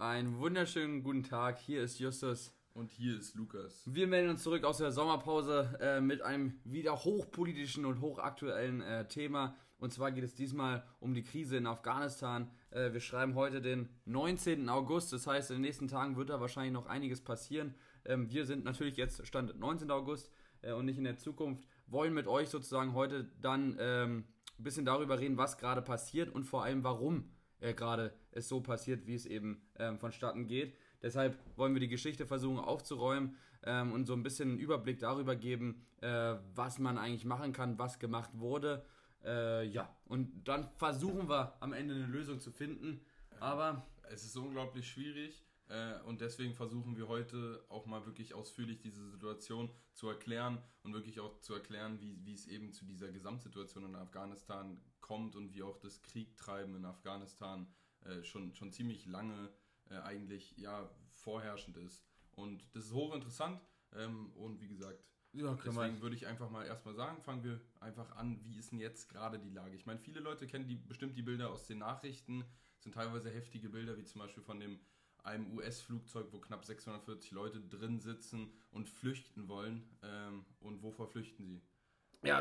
Einen wunderschönen guten Tag. Hier ist Justus. Und hier ist Lukas. Wir melden uns zurück aus der Sommerpause äh, mit einem wieder hochpolitischen und hochaktuellen äh, Thema. Und zwar geht es diesmal um die Krise in Afghanistan. Äh, wir schreiben heute den 19. August. Das heißt, in den nächsten Tagen wird da wahrscheinlich noch einiges passieren. Ähm, wir sind natürlich jetzt Stand 19. August äh, und nicht in der Zukunft. Wollen mit euch sozusagen heute dann ähm, ein bisschen darüber reden, was gerade passiert und vor allem warum äh, gerade es so passiert, wie es eben ähm, vonstatten geht. Deshalb wollen wir die Geschichte versuchen aufzuräumen ähm, und so ein bisschen einen Überblick darüber geben, äh, was man eigentlich machen kann, was gemacht wurde. Äh, ja, und dann versuchen wir am Ende eine Lösung zu finden. Aber es ist unglaublich schwierig äh, und deswegen versuchen wir heute auch mal wirklich ausführlich diese Situation zu erklären und wirklich auch zu erklären, wie, wie es eben zu dieser Gesamtsituation in Afghanistan kommt und wie auch das Kriegtreiben in Afghanistan äh, schon, schon ziemlich lange äh, eigentlich ja, vorherrschend ist. Und das ist hochinteressant ähm, und wie gesagt, ja, deswegen würde ich einfach mal erstmal sagen, fangen wir einfach an, wie ist denn jetzt gerade die Lage? Ich meine, viele Leute kennen die, bestimmt die Bilder aus den Nachrichten, das sind teilweise heftige Bilder, wie zum Beispiel von dem einem US-Flugzeug, wo knapp 640 Leute drin sitzen und flüchten wollen. Ähm, und wovor flüchten sie? Ja,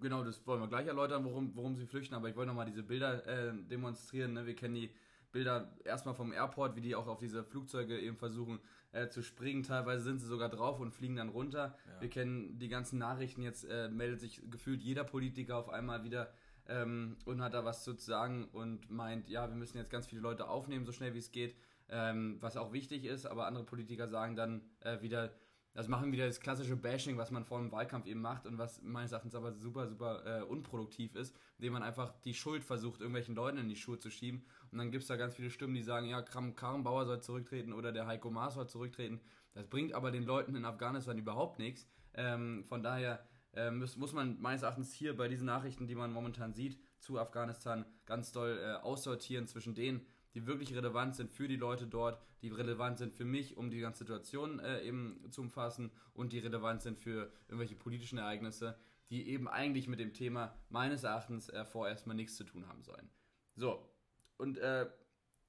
genau, das wollen wir gleich erläutern, worum, worum sie flüchten, aber ich wollte nochmal diese Bilder äh, demonstrieren. Ne? Wir kennen die Bilder erstmal vom Airport, wie die auch auf diese Flugzeuge eben versuchen äh, zu springen. Teilweise sind sie sogar drauf und fliegen dann runter. Ja. Wir kennen die ganzen Nachrichten, jetzt äh, meldet sich gefühlt jeder Politiker auf einmal wieder ähm, und hat da was zu sagen und meint, ja, wir müssen jetzt ganz viele Leute aufnehmen, so schnell wie es geht ähm, was auch wichtig ist, aber andere Politiker sagen dann äh, wieder, das machen wieder das klassische Bashing, was man vor dem Wahlkampf eben macht und was meines Erachtens aber super, super äh, unproduktiv ist, indem man einfach die Schuld versucht, irgendwelchen Leuten in die Schuhe zu schieben. Und dann gibt es da ganz viele Stimmen, die sagen, ja, Kram Karrenbauer soll zurücktreten oder der Heiko Maas soll zurücktreten. Das bringt aber den Leuten in Afghanistan überhaupt nichts. Ähm, von daher äh, muss, muss man meines Erachtens hier bei diesen Nachrichten, die man momentan sieht, zu Afghanistan ganz doll äh, aussortieren zwischen denen, die wirklich relevant sind für die Leute dort, die relevant sind für mich, um die ganze Situation äh, eben zu umfassen und die relevant sind für irgendwelche politischen Ereignisse, die eben eigentlich mit dem Thema meines Erachtens äh, vorerst mal nichts zu tun haben sollen. So, und äh,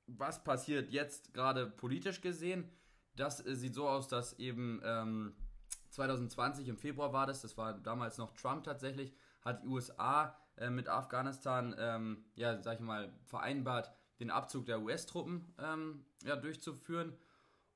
was passiert jetzt gerade politisch gesehen? Das äh, sieht so aus, dass eben ähm, 2020 im Februar war das, das war damals noch Trump tatsächlich, hat die USA äh, mit Afghanistan, ähm, ja, sag ich mal, vereinbart, den Abzug der US-Truppen ähm, ja, durchzuführen.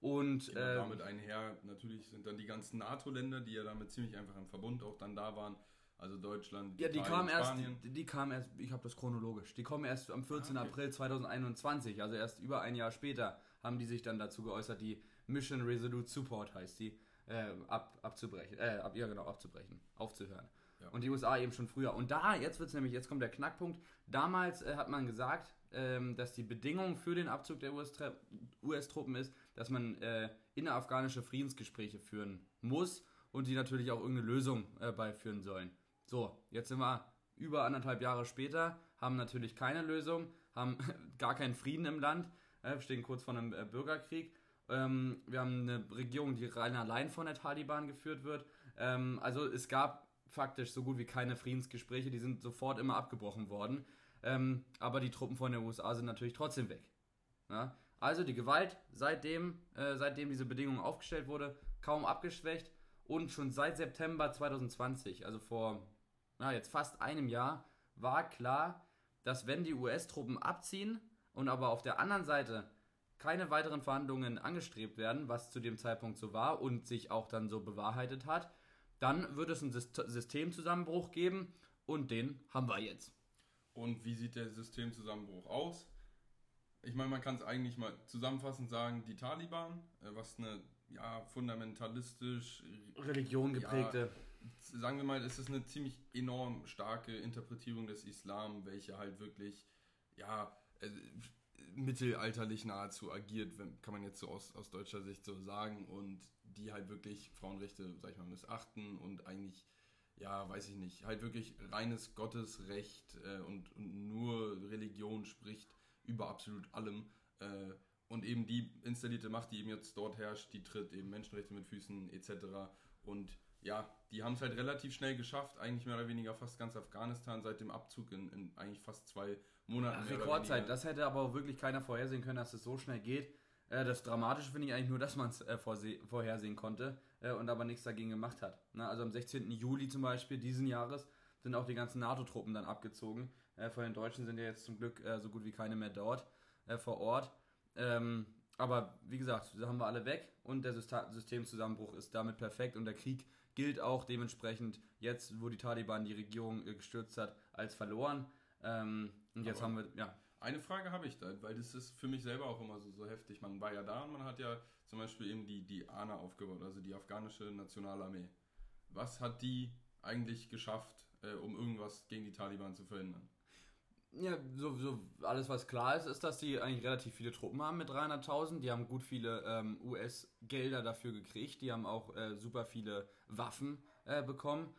Und genau, ähm, damit einher natürlich sind dann die ganzen NATO-Länder, die ja damit ziemlich einfach im Verbund auch dann da waren. Also Deutschland, ja, die kamen erst, die, die kamen erst, ich habe das chronologisch, die kommen erst am 14. Ah, okay. April 2021, also erst über ein Jahr später haben die sich dann dazu geäußert, die Mission Resolute Support heißt die, äh, ab, abzubrechen, äh, ab, ja genau, abzubrechen, aufzuhören. Ja. Und die USA eben schon früher. Und da, jetzt wird es nämlich, jetzt kommt der Knackpunkt, damals äh, hat man gesagt, ähm, dass die Bedingung für den Abzug der US-Truppen ist, dass man äh, innerafghanische Friedensgespräche führen muss und die natürlich auch irgendeine Lösung äh, beiführen sollen. So, jetzt sind wir über anderthalb Jahre später, haben natürlich keine Lösung, haben gar keinen Frieden im Land, äh, stehen kurz vor einem äh, Bürgerkrieg. Ähm, wir haben eine Regierung, die rein allein von der Taliban geführt wird. Ähm, also es gab faktisch so gut wie keine Friedensgespräche, die sind sofort immer abgebrochen worden. Ähm, aber die Truppen von den USA sind natürlich trotzdem weg. Ja? Also die Gewalt, seitdem, äh, seitdem diese Bedingung aufgestellt wurde, kaum abgeschwächt und schon seit September 2020, also vor na, jetzt fast einem Jahr, war klar, dass wenn die US-Truppen abziehen und aber auf der anderen Seite keine weiteren Verhandlungen angestrebt werden, was zu dem Zeitpunkt so war und sich auch dann so bewahrheitet hat, dann wird es einen Systemzusammenbruch geben und den haben wir jetzt. Und wie sieht der Systemzusammenbruch aus? Ich meine, man kann es eigentlich mal zusammenfassend sagen, die Taliban, äh, was eine ja, fundamentalistisch Religion geprägte. Ja, sagen wir mal, es ist eine ziemlich enorm starke Interpretierung des Islam, welche halt wirklich, ja, äh, mittelalterlich nahezu agiert, kann man jetzt so aus, aus deutscher Sicht so sagen, und die halt wirklich Frauenrechte, sag ich mal, missachten und eigentlich ja, weiß ich nicht, halt wirklich reines Gottesrecht äh, und, und, nur Religion spricht über absolut allem. Äh, und eben die installierte Macht, die eben jetzt dort herrscht, die tritt eben Menschenrechte mit Füßen etc. Und ja, die haben es halt relativ schnell geschafft, eigentlich mehr oder weniger fast ganz Afghanistan seit dem Abzug in, in eigentlich fast zwei Monaten. Ach, Rekordzeit, das hätte aber auch wirklich keiner vorhersehen können, dass es so schnell geht. Äh, das Dramatische finde ich eigentlich nur, dass man es äh, vorhersehen konnte äh, und aber nichts dagegen gemacht hat. Na, also am 16. Juli zum Beispiel diesen Jahres sind auch die ganzen NATO-Truppen dann abgezogen. Äh, von den Deutschen sind ja jetzt zum Glück äh, so gut wie keine mehr dort äh, vor Ort. Ähm, aber wie gesagt, da haben wir alle weg und der Systemzusammenbruch ist damit perfekt und der Krieg gilt auch dementsprechend jetzt, wo die Taliban die Regierung gestürzt hat, als verloren. Ähm, und jetzt haben wir, ja. Eine Frage habe ich da, weil das ist für mich selber auch immer so, so heftig. Man war ja da und man hat ja zum Beispiel eben die, die ANA aufgebaut, also die afghanische Nationalarmee. Was hat die eigentlich geschafft, äh, um irgendwas gegen die Taliban zu verhindern? Ja, so, so alles was klar ist, ist, dass die eigentlich relativ viele Truppen haben mit 300.000. Die haben gut viele ähm, US-Gelder dafür gekriegt. Die haben auch äh, super viele Waffen äh, bekommen.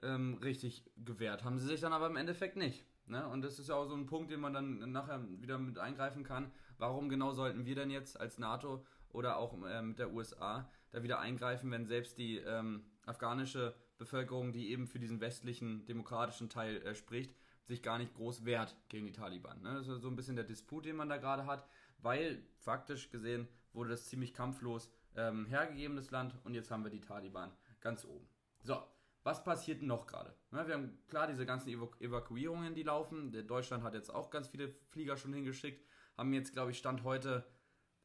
Ähm, richtig gewehrt haben sie sich dann aber im Endeffekt nicht. Ne? Und das ist ja auch so ein Punkt, den man dann nachher wieder mit eingreifen kann. Warum genau sollten wir denn jetzt als NATO oder auch äh, mit der USA da wieder eingreifen, wenn selbst die ähm, afghanische Bevölkerung, die eben für diesen westlichen demokratischen Teil äh, spricht, sich gar nicht groß wehrt gegen die Taliban. Ne? Das ist so ein bisschen der Disput, den man da gerade hat, weil faktisch gesehen wurde das ziemlich kampflos ähm, hergegeben, das Land, und jetzt haben wir die Taliban ganz oben. So, was passiert noch gerade? Wir haben klar diese ganzen Evaku Evakuierungen, die laufen. Deutschland hat jetzt auch ganz viele Flieger schon hingeschickt. Haben jetzt, glaube ich, Stand heute,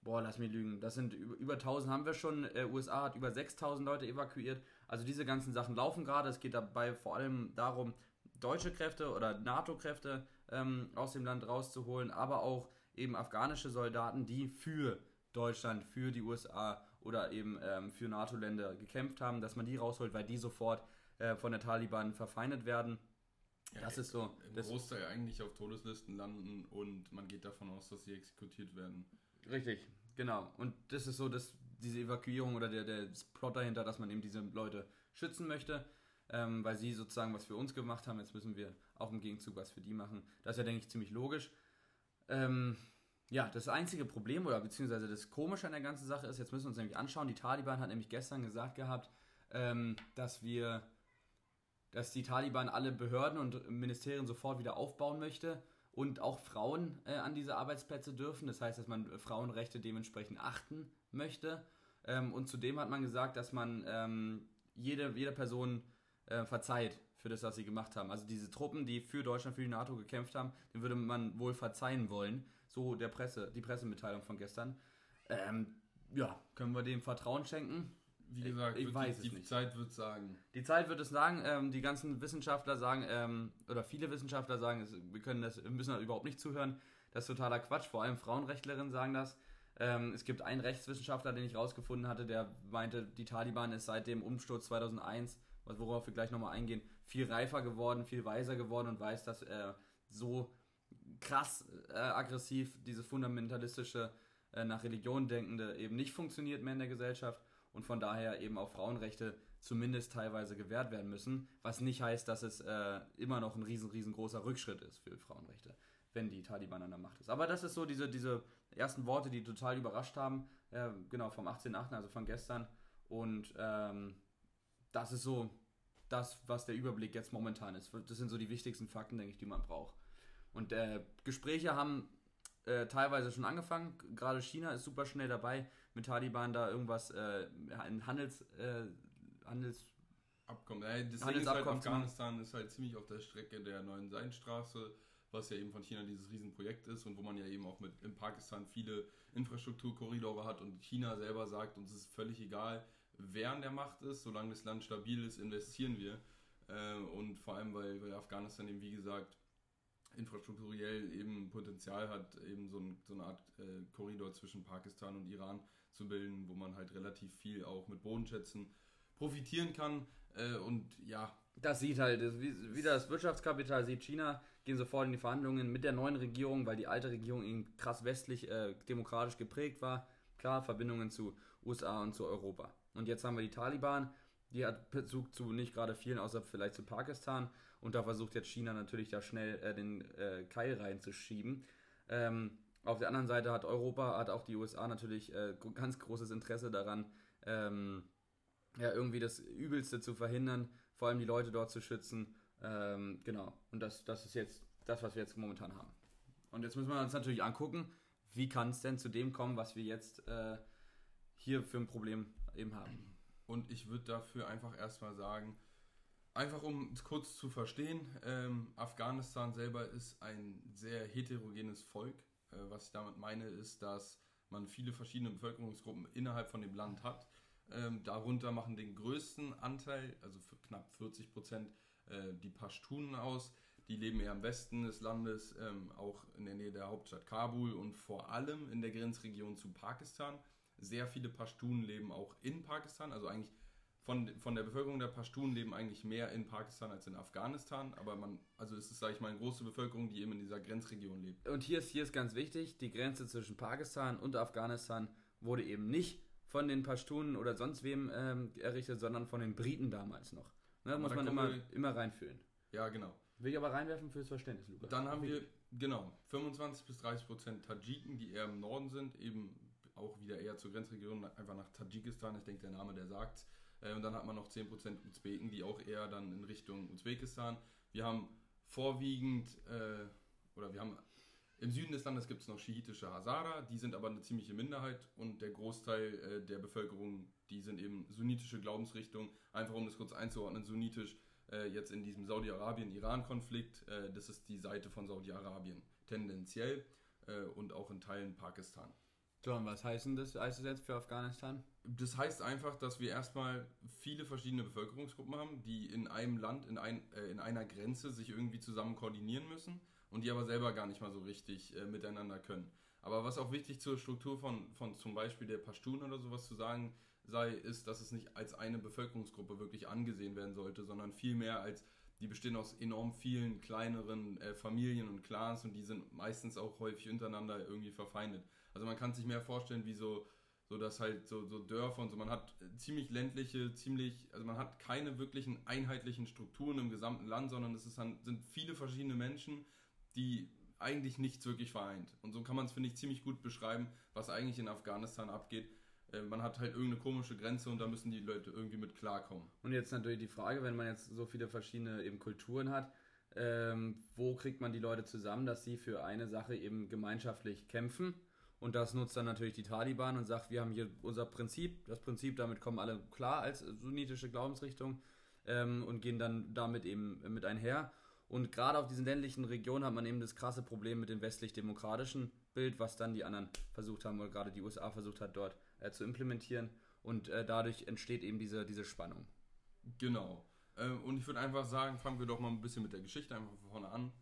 boah, lass mich lügen, das sind über, über 1000 haben wir schon. Äh, USA hat über 6000 Leute evakuiert. Also diese ganzen Sachen laufen gerade. Es geht dabei vor allem darum, deutsche Kräfte oder NATO-Kräfte ähm, aus dem Land rauszuholen, aber auch eben afghanische Soldaten, die für Deutschland, für die USA oder eben ähm, für NATO-Länder gekämpft haben, dass man die rausholt, weil die sofort äh, von der Taliban verfeindet werden. Ja, das ist so. Im das Großteil eigentlich auf Todeslisten landen und man geht davon aus, dass sie exekutiert werden. Richtig, genau. Und das ist so, dass diese Evakuierung oder der, der Plot dahinter, dass man eben diese Leute schützen möchte, ähm, weil sie sozusagen was für uns gemacht haben. Jetzt müssen wir auch im Gegenzug was für die machen. Das ist ja, denke ich, ziemlich logisch. Ähm, ja, das einzige Problem oder beziehungsweise das Komische an der ganzen Sache ist, jetzt müssen wir uns nämlich anschauen, die Taliban hat nämlich gestern gesagt gehabt, ähm, dass wir dass die Taliban alle Behörden und Ministerien sofort wieder aufbauen möchte und auch Frauen äh, an diese Arbeitsplätze dürfen. Das heißt, dass man Frauenrechte dementsprechend achten möchte. Ähm, und zudem hat man gesagt, dass man ähm, jede, jede Person äh, verzeiht für das, was sie gemacht haben. Also diese Truppen, die für Deutschland, für die NATO gekämpft haben, den würde man wohl verzeihen wollen. So der Presse, die Pressemitteilung von gestern. Ähm, ja, können wir dem Vertrauen schenken? Wie gesagt, ich, ich weiß die, es die nicht. Zeit wird sagen. Die Zeit wird es sagen. Ähm, die ganzen Wissenschaftler sagen, ähm, oder viele Wissenschaftler sagen, es, wir können das, wir müssen da überhaupt nicht zuhören. Das ist totaler Quatsch. Vor allem Frauenrechtlerinnen sagen das. Ähm, es gibt einen Rechtswissenschaftler, den ich rausgefunden hatte, der meinte, die Taliban ist seit dem Umsturz 2001, worauf wir gleich nochmal eingehen, viel reifer geworden, viel weiser geworden und weiß, dass äh, so krass äh, aggressiv dieses fundamentalistische, äh, nach Religion denkende eben nicht funktioniert mehr in der Gesellschaft und von daher eben auch Frauenrechte zumindest teilweise gewährt werden müssen, was nicht heißt, dass es äh, immer noch ein riesen, riesengroßer Rückschritt ist für Frauenrechte, wenn die Taliban an der Macht ist. Aber das ist so diese, diese ersten Worte, die total überrascht haben, äh, genau vom 18.8., also von gestern und ähm, das ist so das, was der Überblick jetzt momentan ist. Das sind so die wichtigsten Fakten, denke ich, die man braucht. Und äh, Gespräche haben äh, teilweise schon angefangen. Gerade China ist super schnell dabei, mit Taliban da irgendwas, äh, ein Handels, äh, Handels Abkommen. Ja, das Ding ist halt, Afghanistan ist halt ziemlich auf der Strecke der neuen Seidenstraße, was ja eben von China dieses Riesenprojekt ist und wo man ja eben auch mit in Pakistan viele Infrastrukturkorridore hat und China selber sagt, uns ist völlig egal, wer an der Macht ist, solange das Land stabil ist, investieren wir. Äh, und vor allem, weil, weil Afghanistan eben, wie gesagt, infrastrukturell eben Potenzial hat, eben so, ein, so eine Art äh, Korridor zwischen Pakistan und Iran zu bilden, wo man halt relativ viel auch mit Bodenschätzen profitieren kann. Äh, und ja. Das sieht halt, wie, wie das Wirtschaftskapital sieht China, gehen sofort in die Verhandlungen mit der neuen Regierung, weil die alte Regierung eben krass westlich äh, demokratisch geprägt war. Klar, Verbindungen zu USA und zu Europa. Und jetzt haben wir die Taliban, die hat Bezug zu nicht gerade vielen, außer vielleicht zu Pakistan. Und da versucht jetzt China natürlich da schnell äh, den äh, Keil reinzuschieben. Ähm, auf der anderen Seite hat Europa, hat auch die USA natürlich äh, ganz großes Interesse daran, ähm, ja, irgendwie das Übelste zu verhindern, vor allem die Leute dort zu schützen. Ähm, genau. Und das, das ist jetzt das, was wir jetzt momentan haben. Und jetzt müssen wir uns natürlich angucken, wie kann es denn zu dem kommen, was wir jetzt äh, hier für ein Problem eben haben. Und ich würde dafür einfach erstmal sagen, einfach um es kurz zu verstehen, ähm, Afghanistan selber ist ein sehr heterogenes Volk. Äh, was ich damit meine, ist, dass man viele verschiedene Bevölkerungsgruppen innerhalb von dem Land hat. Ähm, darunter machen den größten Anteil, also knapp 40 Prozent, äh, die Pashtunen aus. Die leben eher im Westen des Landes, ähm, auch in der Nähe der Hauptstadt Kabul und vor allem in der Grenzregion zu Pakistan. Sehr viele Pashtunen leben auch in Pakistan, also eigentlich von, von der Bevölkerung der Pashtunen leben eigentlich mehr in Pakistan als in Afghanistan, aber man, also es ist, sage ich mal, eine große Bevölkerung, die eben in dieser Grenzregion lebt. Und hier ist, hier ist ganz wichtig, die Grenze zwischen Pakistan und Afghanistan wurde eben nicht von den Pashtunen oder sonst wem ähm, errichtet, sondern von den Briten damals noch. Ne, da muss man immer, wir, immer reinfühlen. Ja, genau. Will ich aber reinwerfen fürs Verständnis, Lukas. Dann haben wir, genau, 25 bis 30 Prozent Tadschiken, die eher im Norden sind, eben auch wieder eher zur Grenzregion, einfach nach Tadschikistan. Ich denke, der Name, der sagt äh, Und dann hat man noch 10% Usbeken, die auch eher dann in Richtung Usbekistan. Wir haben vorwiegend, äh, oder wir haben im Süden des Landes gibt es noch schiitische Hazara, die sind aber eine ziemliche Minderheit und der Großteil äh, der Bevölkerung, die sind eben sunnitische Glaubensrichtung. Einfach um das kurz einzuordnen, sunnitisch äh, jetzt in diesem Saudi-Arabien-Iran-Konflikt, äh, das ist die Seite von Saudi-Arabien tendenziell äh, und auch in Teilen Pakistan. Und was heißt denn das, heißt das jetzt für Afghanistan? Das heißt einfach, dass wir erstmal viele verschiedene Bevölkerungsgruppen haben, die in einem Land, in, ein, äh, in einer Grenze sich irgendwie zusammen koordinieren müssen und die aber selber gar nicht mal so richtig äh, miteinander können. Aber was auch wichtig zur Struktur von, von zum Beispiel der Pashtun oder sowas zu sagen sei, ist, dass es nicht als eine Bevölkerungsgruppe wirklich angesehen werden sollte, sondern vielmehr als die bestehen aus enorm vielen kleineren äh, Familien und Clans und die sind meistens auch häufig untereinander irgendwie verfeindet. Also man kann sich mehr vorstellen, wie so, so dass halt so, so Dörfer und so. Man hat ziemlich ländliche, ziemlich, also man hat keine wirklichen einheitlichen Strukturen im gesamten Land, sondern es ist dann, sind viele verschiedene Menschen, die eigentlich nichts wirklich vereint. Und so kann man es, finde ich, ziemlich gut beschreiben, was eigentlich in Afghanistan abgeht. Äh, man hat halt irgendeine komische Grenze und da müssen die Leute irgendwie mit klarkommen. Und jetzt natürlich die Frage, wenn man jetzt so viele verschiedene eben Kulturen hat, ähm, wo kriegt man die Leute zusammen, dass sie für eine Sache eben gemeinschaftlich kämpfen? Und das nutzt dann natürlich die Taliban und sagt, wir haben hier unser Prinzip, das Prinzip, damit kommen alle klar als sunnitische Glaubensrichtung ähm, und gehen dann damit eben mit einher. Und gerade auf diesen ländlichen Regionen hat man eben das krasse Problem mit dem westlich-demokratischen Bild, was dann die anderen versucht haben, oder gerade die USA versucht hat, dort äh, zu implementieren. Und äh, dadurch entsteht eben diese, diese Spannung. Genau. Äh, und ich würde einfach sagen, fangen wir doch mal ein bisschen mit der Geschichte einfach von vorne an.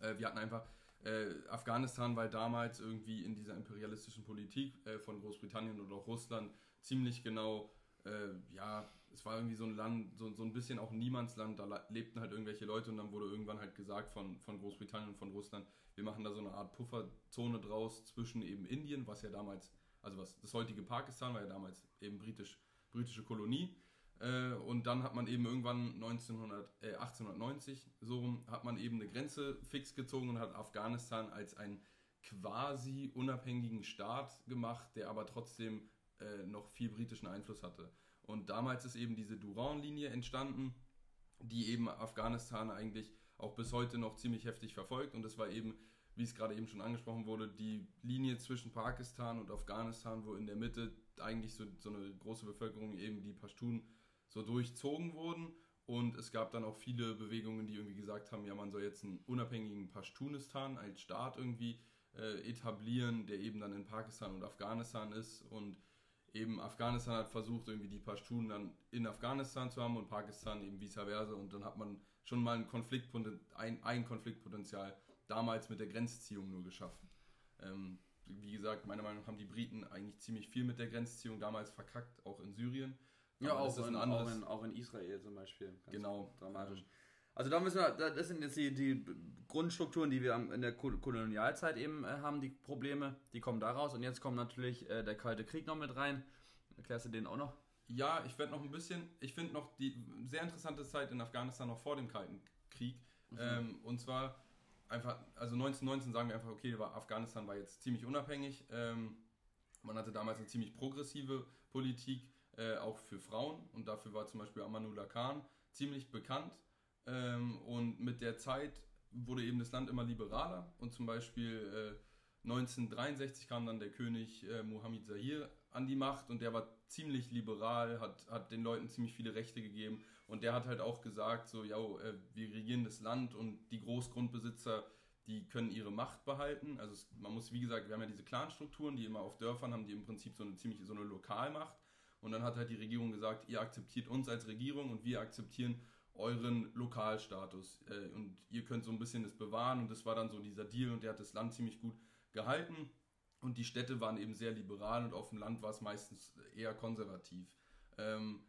Äh, wir hatten einfach äh, Afghanistan war damals irgendwie in dieser imperialistischen Politik äh, von Großbritannien oder auch Russland ziemlich genau, äh, ja, es war irgendwie so ein Land, so, so ein bisschen auch Niemandsland, da lebten halt irgendwelche Leute und dann wurde irgendwann halt gesagt von, von Großbritannien und von Russland, wir machen da so eine Art Pufferzone draus zwischen eben Indien, was ja damals, also was das heutige Pakistan war ja damals eben britisch, britische Kolonie äh, und dann hat man eben irgendwann 1900, äh, 1890 so hat man eben eine Grenze fix gezogen und hat Afghanistan als einen quasi unabhängigen Staat gemacht, der aber trotzdem äh, noch viel britischen Einfluss hatte. Und damals ist eben diese Durand-Linie entstanden, die eben Afghanistan eigentlich auch bis heute noch ziemlich heftig verfolgt. Und das war eben, wie es gerade eben schon angesprochen wurde, die Linie zwischen Pakistan und Afghanistan, wo in der Mitte eigentlich so, so eine große Bevölkerung eben die Pashtun so durchzogen wurden. Und es gab dann auch viele Bewegungen, die irgendwie gesagt haben, ja, man soll jetzt einen unabhängigen Pashtunistan als Staat irgendwie äh, etablieren, der eben dann in Pakistan und Afghanistan ist. Und eben Afghanistan hat versucht, irgendwie die Pashtunen dann in Afghanistan zu haben und Pakistan eben vice versa. Und dann hat man schon mal ein, Konfliktpoten ein, ein Konfliktpotenzial damals mit der Grenzziehung nur geschaffen. Ähm, wie gesagt, meiner Meinung nach haben die Briten eigentlich ziemlich viel mit der Grenzziehung damals verkackt, auch in Syrien. Ja, auch in, auch, in, auch in, Israel zum Beispiel. Ganz genau. Dramatisch. Also da müssen wir, das sind jetzt die, die Grundstrukturen, die wir in der Kolonialzeit eben äh, haben, die Probleme, die kommen daraus. Und jetzt kommt natürlich äh, der Kalte Krieg noch mit rein. Erklärst du den auch noch? Ja, ich werde noch ein bisschen, ich finde noch die sehr interessante Zeit in Afghanistan noch vor dem Kalten Krieg. Mhm. Ähm, und zwar einfach, also 1919 sagen wir einfach, okay, war, Afghanistan war jetzt ziemlich unabhängig. Ähm, man hatte damals eine ziemlich progressive Politik äh, auch für Frauen. Und dafür war zum Beispiel Amanullah Khan ziemlich bekannt. Ähm, und mit der Zeit wurde eben das Land immer liberaler. Und zum Beispiel 1963 kam dann der König äh, Mohammed Zahir an die Macht. Und der war ziemlich liberal, hat, hat den Leuten ziemlich viele Rechte gegeben. Und der hat halt auch gesagt, so, ja, äh, wir regieren das Land und die Großgrundbesitzer, die können ihre Macht behalten. Also es, man muss, wie gesagt, wir haben ja diese Clanstrukturen, die immer auf Dörfern haben, die im Prinzip so eine ziemlich so eine Lokalmacht. Und dann hat halt die Regierung gesagt, ihr akzeptiert uns als Regierung und wir akzeptieren euren Lokalstatus. Äh, und ihr könnt so ein bisschen das bewahren. Und das war dann so dieser Deal und der hat das Land ziemlich gut gehalten. Und die Städte waren eben sehr liberal und auf dem Land war es meistens eher konservativ. Ähm,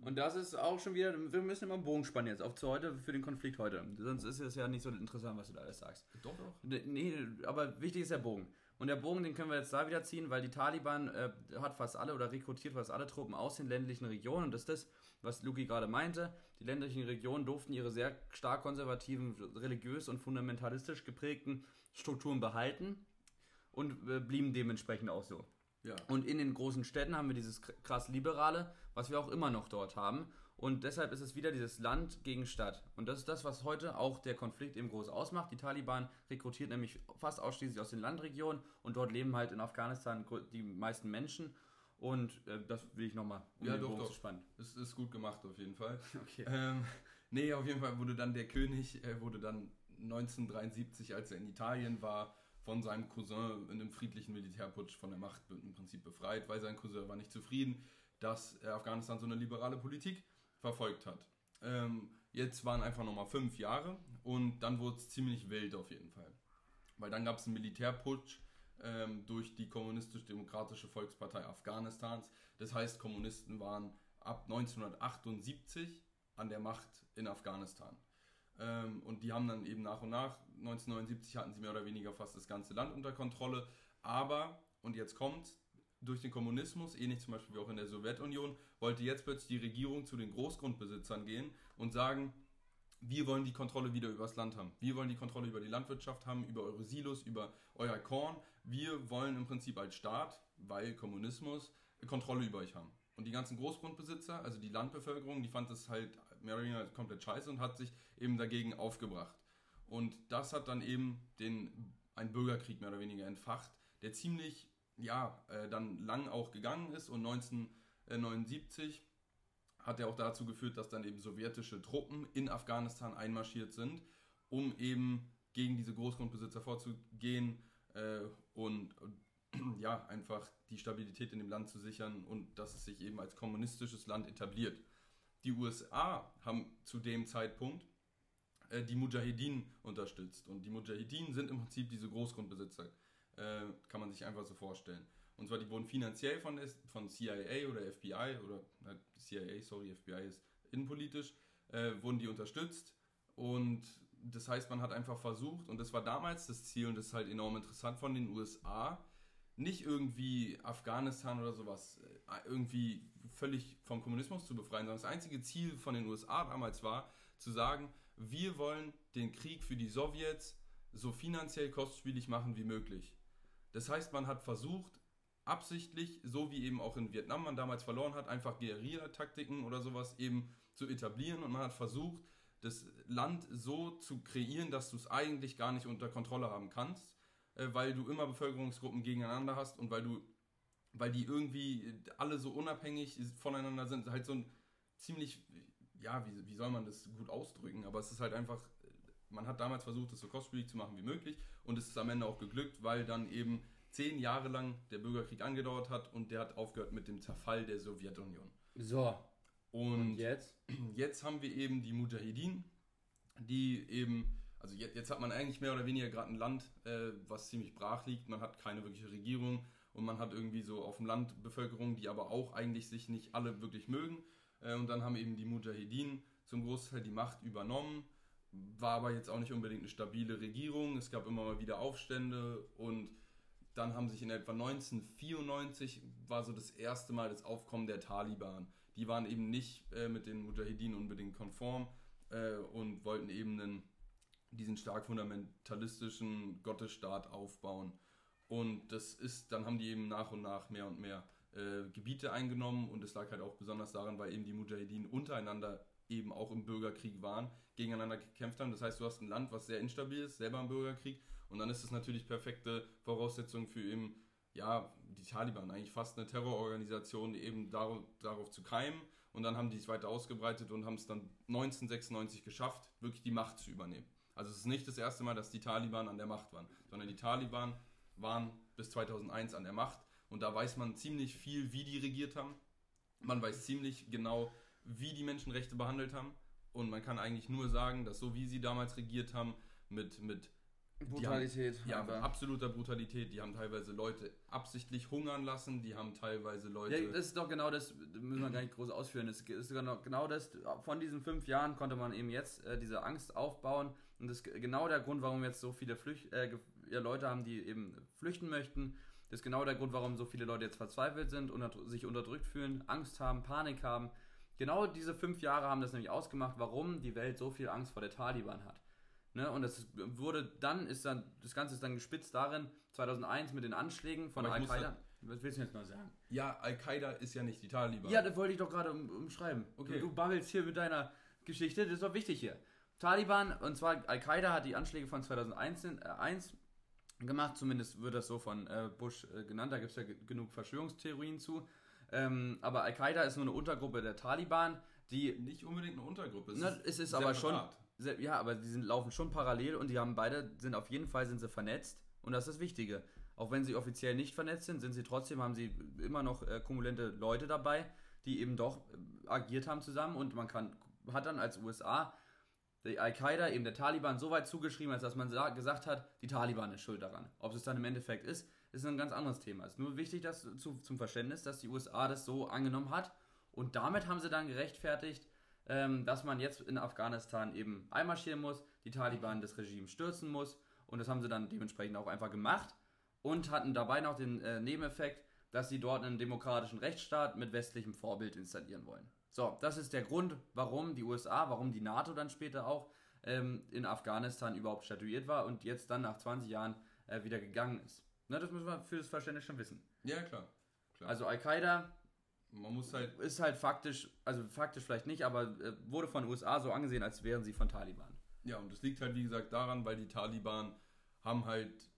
und das ist auch schon wieder, wir müssen immer einen Bogen spannen jetzt auf zu heute für den Konflikt heute. Sonst ist es ja nicht so interessant, was du da alles sagst. Doch, doch. Nee, aber wichtig ist der Bogen. Und der Bogen, den können wir jetzt da wieder ziehen, weil die Taliban äh, hat fast alle oder rekrutiert fast alle Truppen aus den ländlichen Regionen. Und das ist das, was Luki gerade meinte. Die ländlichen Regionen durften ihre sehr stark konservativen, religiös und fundamentalistisch geprägten Strukturen behalten und äh, blieben dementsprechend auch so. Ja. Und in den großen Städten haben wir dieses krass Liberale, was wir auch immer noch dort haben. Und deshalb ist es wieder dieses Land gegen Stadt. Und das ist das, was heute auch der Konflikt eben groß ausmacht. Die Taliban rekrutiert nämlich fast ausschließlich aus den Landregionen und dort leben halt in Afghanistan die meisten Menschen. Und äh, das will ich nochmal. Um ja, doch, doch. Spannend. Es ist gut gemacht auf jeden Fall. Okay. Ähm, nee, auf jeden Fall wurde dann der König, er wurde dann 1973, als er in Italien war, von seinem Cousin in einem friedlichen Militärputsch von der Macht im Prinzip befreit, weil sein Cousin war nicht zufrieden, dass Afghanistan so eine liberale Politik verfolgt hat. Ähm, jetzt waren einfach nochmal fünf Jahre und dann wurde es ziemlich wild auf jeden Fall. Weil dann gab es einen Militärputsch ähm, durch die Kommunistisch-Demokratische Volkspartei Afghanistans. Das heißt, Kommunisten waren ab 1978 an der Macht in Afghanistan. Ähm, und die haben dann eben nach und nach, 1979 hatten sie mehr oder weniger fast das ganze Land unter Kontrolle. Aber, und jetzt kommt, durch den Kommunismus, ähnlich zum Beispiel wie auch in der Sowjetunion, wollte jetzt plötzlich die Regierung zu den Großgrundbesitzern gehen und sagen, wir wollen die Kontrolle wieder über das Land haben. Wir wollen die Kontrolle über die Landwirtschaft haben, über eure Silos, über euer Korn. Wir wollen im Prinzip als Staat, weil Kommunismus, Kontrolle über euch haben. Und die ganzen Großgrundbesitzer, also die Landbevölkerung, die fand das halt mehr oder weniger komplett scheiße und hat sich eben dagegen aufgebracht. Und das hat dann eben den, einen Bürgerkrieg mehr oder weniger entfacht, der ziemlich, ja, äh, dann lang auch gegangen ist und 1979 hat er auch dazu geführt, dass dann eben sowjetische Truppen in Afghanistan einmarschiert sind, um eben gegen diese Großgrundbesitzer vorzugehen äh, und ja, einfach die Stabilität in dem Land zu sichern und dass es sich eben als kommunistisches Land etabliert. Die USA haben zu dem Zeitpunkt äh, die Mujahideen unterstützt. Und die Mujahideen sind im Prinzip diese Großgrundbesitzer. Äh, kann man sich einfach so vorstellen. Und zwar, die wurden finanziell von, von CIA oder FBI oder äh, CIA, sorry, FBI ist innenpolitisch, äh, wurden die unterstützt. Und das heißt, man hat einfach versucht, und das war damals das Ziel, und das ist halt enorm interessant von den USA, nicht irgendwie Afghanistan oder sowas äh, irgendwie völlig vom Kommunismus zu befreien, sondern das einzige Ziel von den USA damals war, zu sagen, wir wollen den Krieg für die Sowjets so finanziell kostspielig machen wie möglich. Das heißt, man hat versucht, absichtlich, so wie eben auch in Vietnam man damals verloren hat, einfach Guerilla-Taktiken oder sowas eben zu etablieren und man hat versucht, das Land so zu kreieren, dass du es eigentlich gar nicht unter Kontrolle haben kannst, weil du immer Bevölkerungsgruppen gegeneinander hast und weil du, weil die irgendwie alle so unabhängig voneinander sind, halt so ein ziemlich ja, wie, wie soll man das gut ausdrücken, aber es ist halt einfach, man hat damals versucht, es so kostspielig zu machen wie möglich und es ist am Ende auch geglückt, weil dann eben zehn Jahre lang der Bürgerkrieg angedauert hat und der hat aufgehört mit dem Zerfall der Sowjetunion. So. Und, und jetzt? Jetzt haben wir eben die Mujahideen, die eben, also jetzt, jetzt hat man eigentlich mehr oder weniger gerade ein Land, äh, was ziemlich brach liegt, man hat keine wirkliche Regierung und man hat irgendwie so auf dem Land Bevölkerung, die aber auch eigentlich sich nicht alle wirklich mögen äh, und dann haben eben die Mujahideen zum Großteil die Macht übernommen. War aber jetzt auch nicht unbedingt eine stabile Regierung. Es gab immer mal wieder Aufstände und dann haben sich in etwa 1994 war so das erste Mal das Aufkommen der Taliban. Die waren eben nicht äh, mit den Mujahideen unbedingt konform äh, und wollten eben einen, diesen stark fundamentalistischen Gottesstaat aufbauen. Und das ist, dann haben die eben nach und nach mehr und mehr äh, Gebiete eingenommen und es lag halt auch besonders daran, weil eben die Mujahideen untereinander eben auch im Bürgerkrieg waren, gegeneinander gekämpft haben. Das heißt, du hast ein Land, was sehr instabil ist, selber im Bürgerkrieg Und dann ist es natürlich perfekte Voraussetzung für eben, ja, die Taliban, eigentlich fast eine Terrororganisation, eben darauf, darauf zu keimen. Und dann haben die es weiter ausgebreitet und haben es dann 1996 geschafft, wirklich die Macht zu übernehmen. Also es ist nicht das erste Mal, dass die Taliban an der Macht waren, sondern die Taliban waren bis 2001 an der Macht. Und da weiß man ziemlich viel, wie die regiert haben. Man weiß ziemlich genau, wie die Menschenrechte behandelt haben. Und man kann eigentlich nur sagen, dass so wie sie damals regiert haben, mit, mit Brutalität. Haben, ja, aber. absoluter Brutalität. Die haben teilweise Leute absichtlich hungern lassen, die haben teilweise Leute. Ja, das ist doch genau das, müssen wir gar nicht groß ausführen. Das ist genau, genau das, von diesen fünf Jahren konnte man eben jetzt äh, diese Angst aufbauen. Und das ist genau der Grund, warum jetzt so viele Flücht, äh, Leute haben, die eben flüchten möchten. Das ist genau der Grund, warum so viele Leute jetzt verzweifelt sind und sich unterdrückt fühlen, Angst haben, Panik haben. Genau diese fünf Jahre haben das nämlich ausgemacht, warum die Welt so viel Angst vor der Taliban hat. Ne? Und das wurde dann, ist dann, das Ganze ist dann gespitzt darin, 2001 mit den Anschlägen von Al-Qaida. Was willst du jetzt mal sagen? Ja, Al-Qaida ist ja nicht die Taliban. Ja, das wollte ich doch gerade um, umschreiben. Okay. Du, du babbelst hier mit deiner Geschichte, das ist doch wichtig hier. Taliban, und zwar Al-Qaida hat die Anschläge von 2001 äh, gemacht, zumindest wird das so von äh, Bush äh, genannt, da gibt es ja genug Verschwörungstheorien zu. Ähm, aber Al-Qaida ist nur eine Untergruppe der Taliban, die. Nicht unbedingt eine Untergruppe, es na, ist, es ist aber schon. Ja, aber die sind, laufen schon parallel und die haben beide, sind auf jeden Fall sind sie vernetzt und das ist das Wichtige. Auch wenn sie offiziell nicht vernetzt sind, sind sie trotzdem, haben sie immer noch äh, kumulente Leute dabei, die eben doch äh, agiert haben zusammen und man kann, hat dann als USA die Al-Qaida, eben der Taliban, so weit zugeschrieben, als dass man gesagt hat, die Taliban ist schuld daran. Ob es dann im Endeffekt ist, ist ein ganz anderes Thema. Es ist nur wichtig dass, zu, zum Verständnis, dass die USA das so angenommen hat und damit haben sie dann gerechtfertigt, ähm, dass man jetzt in Afghanistan eben einmarschieren muss, die Taliban das Regime stürzen muss und das haben sie dann dementsprechend auch einfach gemacht und hatten dabei noch den äh, Nebeneffekt, dass sie dort einen demokratischen Rechtsstaat mit westlichem Vorbild installieren wollen. So, das ist der Grund, warum die USA, warum die NATO dann später auch ähm, in Afghanistan überhaupt statuiert war und jetzt dann nach 20 Jahren äh, wieder gegangen ist. Na, das müssen wir für das Verständnis schon wissen. Ja, klar. klar. Also Al-Qaida man muss halt. Ist halt faktisch, also faktisch vielleicht nicht, aber äh, wurde von den USA so angesehen, als wären sie von Taliban. Ja, und das liegt halt, wie gesagt, daran, weil die Taliban haben halt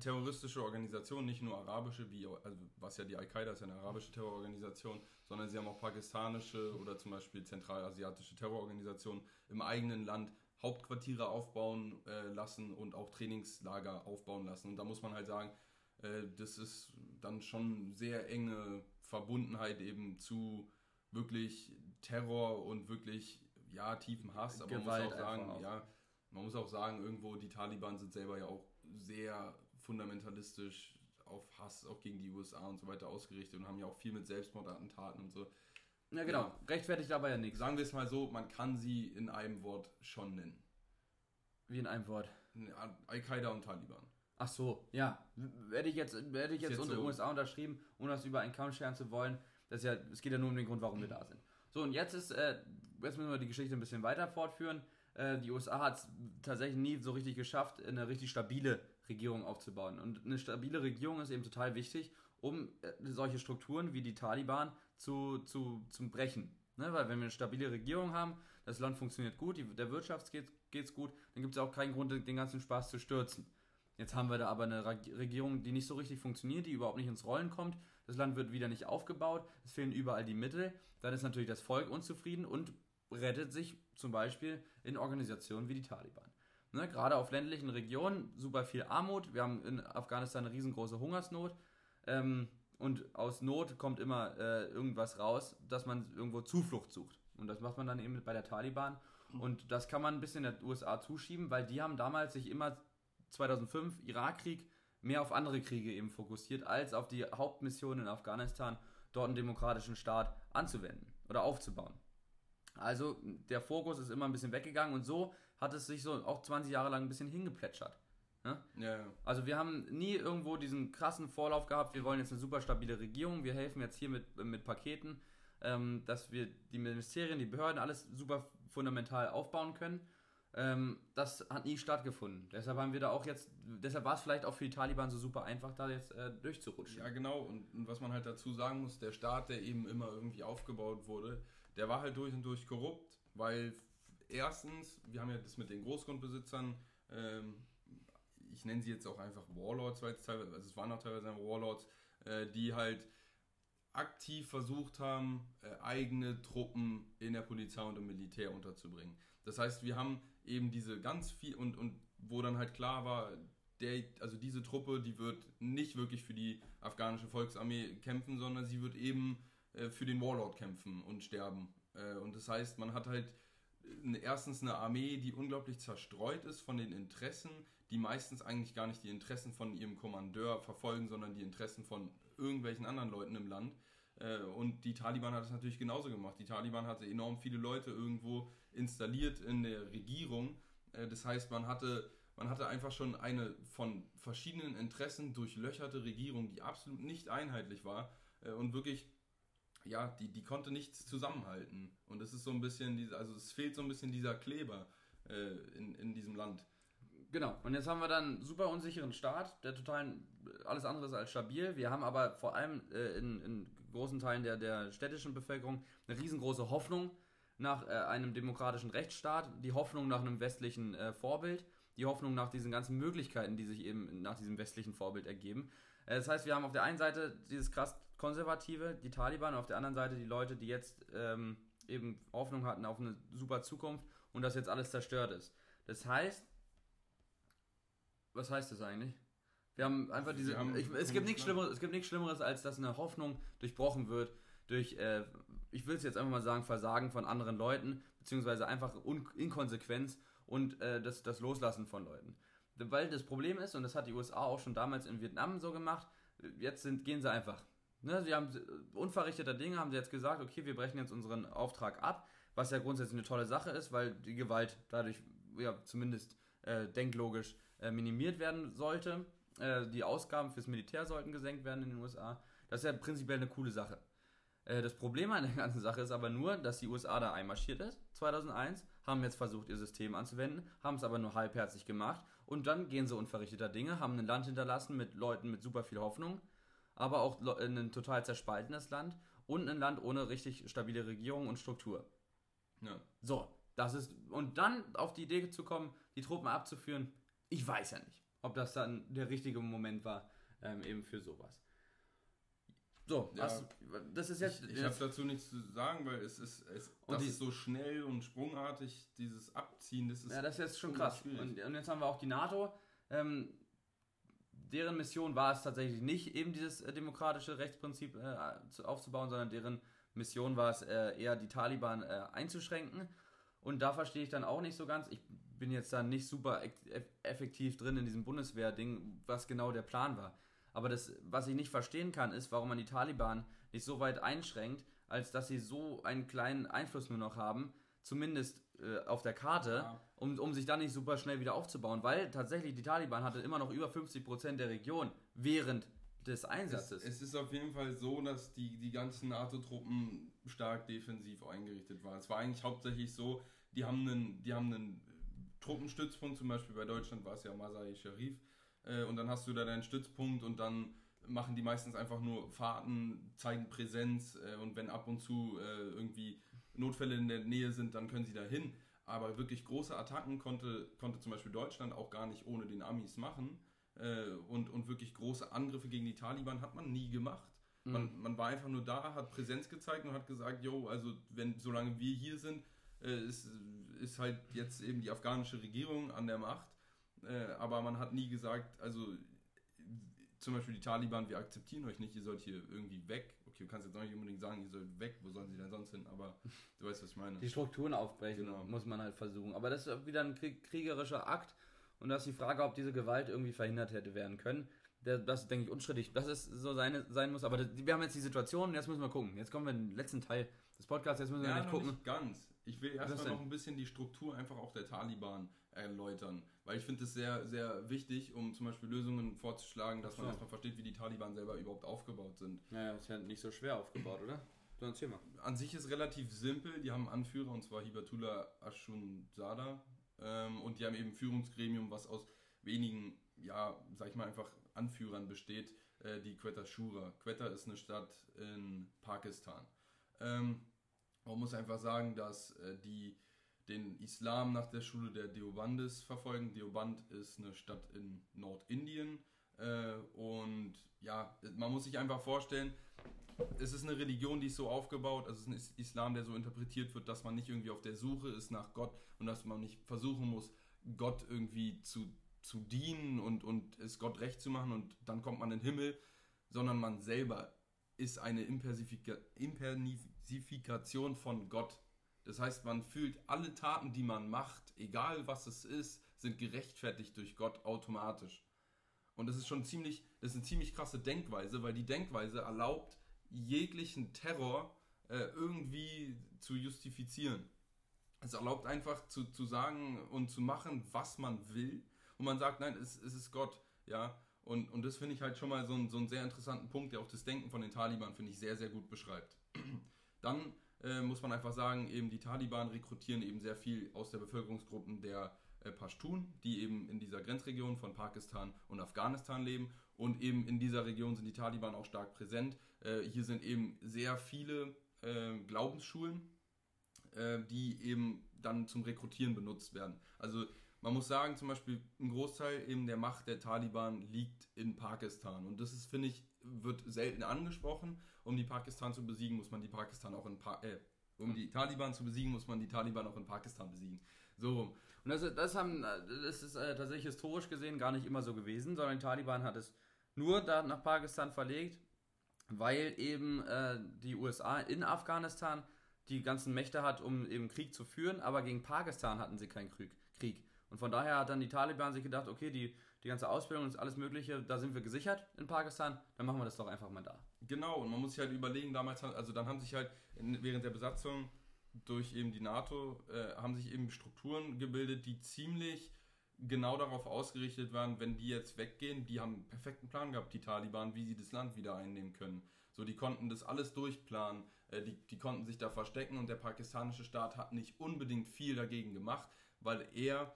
terroristische Organisationen, nicht nur arabische, wie, also was ja die Al-Qaida ist ja eine arabische Terrororganisation, sondern sie haben auch pakistanische oder zum Beispiel zentralasiatische Terrororganisationen im eigenen Land Hauptquartiere aufbauen äh, lassen und auch Trainingslager aufbauen lassen. Und da muss man halt sagen, äh, das ist dann schon sehr enge Verbundenheit eben zu wirklich Terror und wirklich ja tiefen Hass. Aber Gewalt man muss auch sagen, auch. ja, man muss auch sagen, irgendwo die Taliban sind selber ja auch sehr fundamentalistisch auf Hass auch gegen die USA und so weiter ausgerichtet und haben ja auch viel mit Selbstmordattentaten und so. Ja, genau. Ja. Rechtfertigt aber ja nichts. Sagen wir es mal so, man kann sie in einem Wort schon nennen. Wie in einem Wort? Al-Qaida und Taliban. Ach so, ja. Werde ich jetzt, werde ich jetzt, jetzt unter so. USA unterschrieben, ohne das über einen Kamm scheren zu wollen. Das ist ja, es geht ja nur um den Grund, warum wir da sind. So, und jetzt ist, äh, jetzt müssen wir die Geschichte ein bisschen weiter fortführen. Äh, die USA hat es tatsächlich nie so richtig geschafft, eine richtig stabile Regierung aufzubauen. Und eine stabile Regierung ist eben total wichtig, um äh, solche Strukturen wie die Taliban zu, zu, zu brechen. Ne? Weil wenn wir eine stabile Regierung haben, das Land funktioniert gut, die, der Wirtschaft geht es gut, dann gibt es auch keinen Grund, den ganzen Spaß zu stürzen. Jetzt haben wir da aber eine Regierung, die nicht so richtig funktioniert, die überhaupt nicht ins Rollen kommt. Das Land wird wieder nicht aufgebaut, es fehlen überall die Mittel. Dann ist natürlich das Volk unzufrieden und rettet sich zum Beispiel in Organisationen wie die Taliban. Ne, gerade auf ländlichen Regionen super viel Armut. Wir haben in Afghanistan eine riesengroße Hungersnot. Ähm, und aus Not kommt immer äh, irgendwas raus, dass man irgendwo Zuflucht sucht. Und das macht man dann eben bei der Taliban. Und das kann man ein bisschen der USA zuschieben, weil die haben damals sich immer 2005 Irakkrieg mehr auf andere Kriege eben fokussiert, als auf die Hauptmission in Afghanistan, dort einen demokratischen Staat anzuwenden oder aufzubauen. Also der Fokus ist immer ein bisschen weggegangen und so hat es sich so auch 20 Jahre lang ein bisschen hingeplätschert. Ne? Ja, ja. Also wir haben nie irgendwo diesen krassen Vorlauf gehabt, wir wollen jetzt eine super stabile Regierung, wir helfen jetzt hier mit, mit Paketen, ähm, dass wir die Ministerien, die Behörden, alles super fundamental aufbauen können ähm, das hat nie stattgefunden. Deshalb haben wir da auch jetzt, deshalb war es vielleicht auch für die Taliban so super einfach, da jetzt äh, durchzurutschen. Ja, genau. Und, und, was man halt dazu sagen muss, der Staat, der eben immer irgendwie aufgebaut wurde, der war halt durch und durch korrupt, weil erstens, wir haben ja das mit den Großgrundbesitzern ähm, ich nenne sie jetzt auch einfach Warlords, weil es teilweise, also es waren auch teilweise Warlords, äh, die halt aktiv versucht haben, äh, eigene Truppen in der Polizei und im Militär unterzubringen. Das heißt, wir haben eben diese ganz viel und, und wo dann halt klar war, der, also diese Truppe, die wird nicht wirklich für die afghanische Volksarmee kämpfen, sondern sie wird eben äh, für den Warlord kämpfen und sterben. Äh, und das heißt, man hat halt erstens eine Armee, die unglaublich zerstreut ist von den Interessen, die meistens eigentlich gar nicht die Interessen von ihrem Kommandeur verfolgen, sondern die Interessen von irgendwelchen anderen Leuten im Land. Äh, und die Taliban hat es natürlich genauso gemacht. Die Taliban hatte enorm viele Leute irgendwo installiert in der Regierung. Äh, das heißt, man hatte, man hatte einfach schon eine von verschiedenen Interessen durchlöcherte Regierung, die absolut nicht einheitlich war äh, und wirklich, ja, die, die konnte nichts zusammenhalten. Und es ist so ein bisschen, diese, also es fehlt so ein bisschen dieser Kleber in, in diesem Land. Genau, und jetzt haben wir dann einen super unsicheren Start, der total alles andere ist als stabil. Wir haben aber vor allem äh, in, in, großen Teilen der, der städtischen Bevölkerung eine riesengroße Hoffnung nach äh, einem demokratischen Rechtsstaat, die Hoffnung nach einem westlichen äh, Vorbild, die Hoffnung nach diesen ganzen Möglichkeiten, die sich eben nach diesem westlichen Vorbild ergeben. Äh, das heißt, wir haben auf der einen Seite dieses krass konservative, die Taliban, auf der anderen Seite die Leute, die jetzt ähm, eben Hoffnung hatten auf eine super Zukunft und dass jetzt alles zerstört ist. Das heißt, was heißt das eigentlich? Wir haben einfach diese. Haben ich, es, gibt nichts Schlimmeres, es gibt nichts Schlimmeres, als dass eine Hoffnung durchbrochen wird durch, äh, ich will es jetzt einfach mal sagen, Versagen von anderen Leuten, beziehungsweise einfach Un Inkonsequenz und äh, das, das Loslassen von Leuten. Weil das Problem ist, und das hat die USA auch schon damals in Vietnam so gemacht, jetzt sind, gehen sie einfach. Ne, sie haben unverrichteter Dinge, haben sie jetzt gesagt, okay, wir brechen jetzt unseren Auftrag ab, was ja grundsätzlich eine tolle Sache ist, weil die Gewalt dadurch ja zumindest äh, denklogisch äh, minimiert werden sollte. Äh, die Ausgaben fürs Militär sollten gesenkt werden in den USA. Das ist ja prinzipiell eine coole Sache. Äh, das Problem an der ganzen Sache ist aber nur, dass die USA da einmarschiert ist, 2001, haben jetzt versucht, ihr System anzuwenden, haben es aber nur halbherzig gemacht und dann gehen sie unverrichteter Dinge, haben ein Land hinterlassen mit Leuten mit super viel Hoffnung, aber auch ein total zerspaltenes Land und ein Land ohne richtig stabile Regierung und Struktur. Ja. So, das ist, und dann auf die Idee zu kommen, die Truppen abzuführen, ich weiß ja nicht, ob das dann der richtige Moment war, ähm, eben für sowas. So, ja, was, das ist jetzt. Ich, ich habe dazu nichts zu sagen, weil es ist, es, und das die, ist so schnell und sprungartig, dieses Abziehen, das ist. Ja, das ist jetzt schon krass. Und, und, jetzt haben wir auch die NATO. Ähm, deren Mission war es tatsächlich nicht, eben dieses äh, demokratische Rechtsprinzip äh, zu, aufzubauen, sondern deren Mission war es äh, eher, die Taliban einzuschränken. Und da verstehe ich dann auch nicht so ganz. Ich bin jetzt da nicht super effektiv drin in diesem Bundeswehr-Ding, was genau der Plan war. Aber das, was ich nicht verstehen kann, ist, warum man die Taliban nicht so weit einschränkt, als dass sie so einen kleinen Einfluss nur noch haben, zumindest äh, auf der Karte, ja. um, um sich dann nicht super schnell wieder aufzubauen. Weil tatsächlich die Taliban hatte immer noch über 50% der Region während des Einsatzes. Es, es, ist auf jeden Fall so, dass die, die ganzen NATO-Truppen stark defensiv eingerichtet waren. Es war eigentlich hauptsächlich so, die haben einen, die haben einen Truppenstützpunkt, zum Beispiel bei Deutschland war es ja Masai Sharif, äh, und dann hast du da deinen Stützpunkt und dann machen die meistens einfach nur Fahrten, zeigen Präsenz äh, und wenn ab und zu äh, irgendwie Notfälle in der Nähe sind, dann können sie da hin. Aber wirklich große Attacken konnte, konnte zum Beispiel Deutschland auch gar nicht ohne den Amis machen. Äh, und, und wirklich große Angriffe gegen die Taliban hat man nie gemacht. Mhm. Man, man war einfach nur da, hat Präsenz gezeigt und hat gesagt, jo, also wenn solange wir hier sind, äh, ist, ist halt jetzt eben die afghanische Regierung an der Macht. Äh, aber man hat nie gesagt, also zum Beispiel die Taliban, wir akzeptieren euch nicht, ihr sollt hier irgendwie weg. Okay, du kannst jetzt auch nicht unbedingt sagen, ihr sollt weg, wo sollen sie denn sonst hin, aber du weißt, was ich meine. Die Strukturen aufbrechen genau. muss man halt versuchen. Aber das ist wieder ein kriegerischer Akt und das ist die Frage, ob diese Gewalt irgendwie verhindert hätte werden können. Das ist, denke ich, unstrittig, dass es so seine, sein muss. Aber das, wir haben jetzt die Situation jetzt müssen wir gucken. Jetzt kommen wir in den letzten Teil des Podcasts, jetzt müssen wir ja, gucken. Nicht ganz. Ich will erstmal noch ein bisschen die Struktur einfach auch der Taliban erläutern, weil ich finde es sehr, sehr wichtig, um zum Beispiel Lösungen vorzuschlagen, dass man erstmal versteht, wie die Taliban selber überhaupt aufgebaut sind. Naja, ist ja nicht so schwer aufgebaut, oder? Du erzähl mal. An sich ist relativ simpel. Die haben einen Anführer und zwar Hibatullah Ashunzada ähm, und die haben eben ein Führungsgremium, was aus wenigen, ja, sag ich mal einfach Anführern besteht, äh, die Quetta Shura. Quetta ist eine Stadt in Pakistan. Ähm, man muss einfach sagen, dass äh, die den Islam nach der Schule der Deobandis verfolgen. Deoband ist eine Stadt in Nordindien. Äh, und ja, man muss sich einfach vorstellen, es ist eine Religion, die ist so aufgebaut, also es ist ein Islam, der so interpretiert wird, dass man nicht irgendwie auf der Suche ist nach Gott und dass man nicht versuchen muss, Gott irgendwie zu, zu dienen und, und es Gott recht zu machen und dann kommt man in den Himmel, sondern man selber ist eine Impersifika Impersifikation von Gott. Das heißt, man fühlt alle Taten, die man macht, egal was es ist, sind gerechtfertigt durch Gott automatisch. Und das ist schon ziemlich, das ist eine ziemlich krasse Denkweise, weil die Denkweise erlaubt, jeglichen Terror äh, irgendwie zu justifizieren. Es erlaubt einfach zu, zu sagen und zu machen, was man will. Und man sagt, nein, es, es ist Gott. Ja, und, und das finde ich halt schon mal so, ein, so einen sehr interessanten Punkt, der auch das Denken von den Taliban, finde ich, sehr, sehr gut beschreibt. Dann äh, muss man einfach sagen, eben die Taliban rekrutieren eben sehr viel aus der Bevölkerungsgruppen der äh, Pashtun, die eben in dieser Grenzregion von Pakistan und Afghanistan leben. Und eben in dieser Region sind die Taliban auch stark präsent. Äh, hier sind eben sehr viele äh, Glaubensschulen, äh, die eben dann zum Rekrutieren benutzt werden. Also man muss sagen, zum Beispiel ein Großteil eben der Macht der Taliban liegt in Pakistan. Und das ist, finde ich, wird selten angesprochen. Um die Pakistan zu besiegen, muss man die Pakistan auch in pa äh, um die Taliban zu besiegen, muss man die Taliban auch in Pakistan besiegen. So. Und das, das, haben, das ist äh, tatsächlich historisch gesehen gar nicht immer so gewesen, sondern die Taliban hat es nur da nach Pakistan verlegt, weil eben äh, die USA in Afghanistan die ganzen Mächte hat, um eben Krieg zu führen, aber gegen Pakistan hatten sie keinen Krieg. Und von daher hat dann die Taliban sich gedacht, okay, die, die ganze Ausbildung und alles Mögliche, da sind wir gesichert in Pakistan, dann machen wir das doch einfach mal da. Genau, und man muss sich halt überlegen, damals, also dann haben sich halt während der Besatzung durch eben die NATO, äh, haben sich eben Strukturen gebildet, die ziemlich genau darauf ausgerichtet waren, wenn die jetzt weggehen, die haben einen perfekten Plan gehabt, die Taliban, wie sie das Land wieder einnehmen können. So, die konnten das alles durchplanen, äh, die, die konnten sich da verstecken und der pakistanische Staat hat nicht unbedingt viel dagegen gemacht, weil er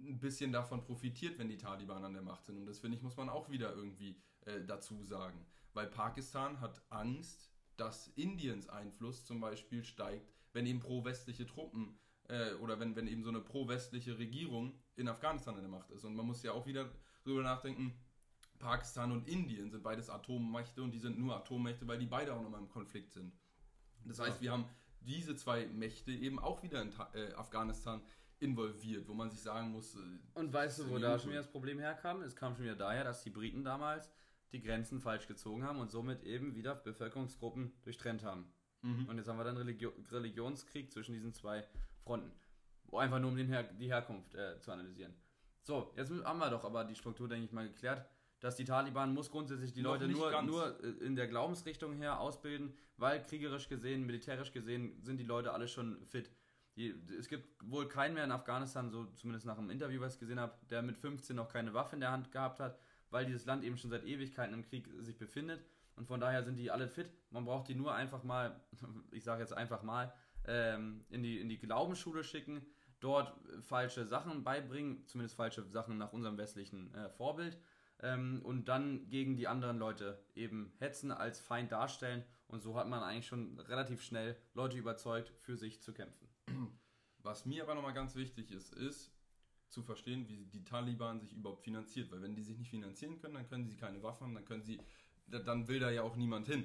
ein bisschen davon profitiert, wenn die Taliban an der Macht sind. Und das finde ich, muss man auch wieder irgendwie äh, dazu sagen. Weil Pakistan hat Angst, dass Indiens Einfluss zum Beispiel steigt, wenn eben pro-westliche Truppen äh, oder wenn, wenn eben so eine pro-westliche Regierung in Afghanistan an der Macht ist. Und man muss ja auch wieder darüber nachdenken, Pakistan und Indien sind beides Atommächte und die sind nur Atommächte, weil die beide auch nochmal im Konflikt sind. Das heißt, wir haben diese zwei Mächte eben auch wieder in äh, Afghanistan involviert, wo man sich sagen muss. Äh, und weißt du, wo da schon wieder das Problem herkam? Es kam schon wieder daher, dass die Briten damals die Grenzen falsch gezogen haben und somit eben wieder Bevölkerungsgruppen durchtrennt haben. Mhm. Und jetzt haben wir dann Religio Religionskrieg zwischen diesen zwei Fronten. Einfach nur um den Her die Herkunft äh, zu analysieren. So, jetzt haben wir doch aber die Struktur, denke ich mal, geklärt, dass die Taliban muss grundsätzlich die Leute nur, nur äh, in der Glaubensrichtung her ausbilden, weil kriegerisch gesehen, militärisch gesehen sind die Leute alle schon fit. Es gibt wohl keinen mehr in Afghanistan, so zumindest nach einem Interview, was ich gesehen habe, der mit 15 noch keine Waffe in der Hand gehabt hat, weil dieses Land eben schon seit Ewigkeiten im Krieg sich befindet. Und von daher sind die alle fit. Man braucht die nur einfach mal, ich sage jetzt einfach mal, ähm, in, die, in die Glaubensschule schicken, dort falsche Sachen beibringen, zumindest falsche Sachen nach unserem westlichen äh, Vorbild. Ähm, und dann gegen die anderen Leute eben hetzen, als Feind darstellen. Und so hat man eigentlich schon relativ schnell Leute überzeugt, für sich zu kämpfen. Was mir aber nochmal ganz wichtig ist, ist zu verstehen, wie die Taliban sich überhaupt finanziert. Weil wenn die sich nicht finanzieren können, dann können sie keine Waffen haben, dann können sie, dann will da ja auch niemand hin.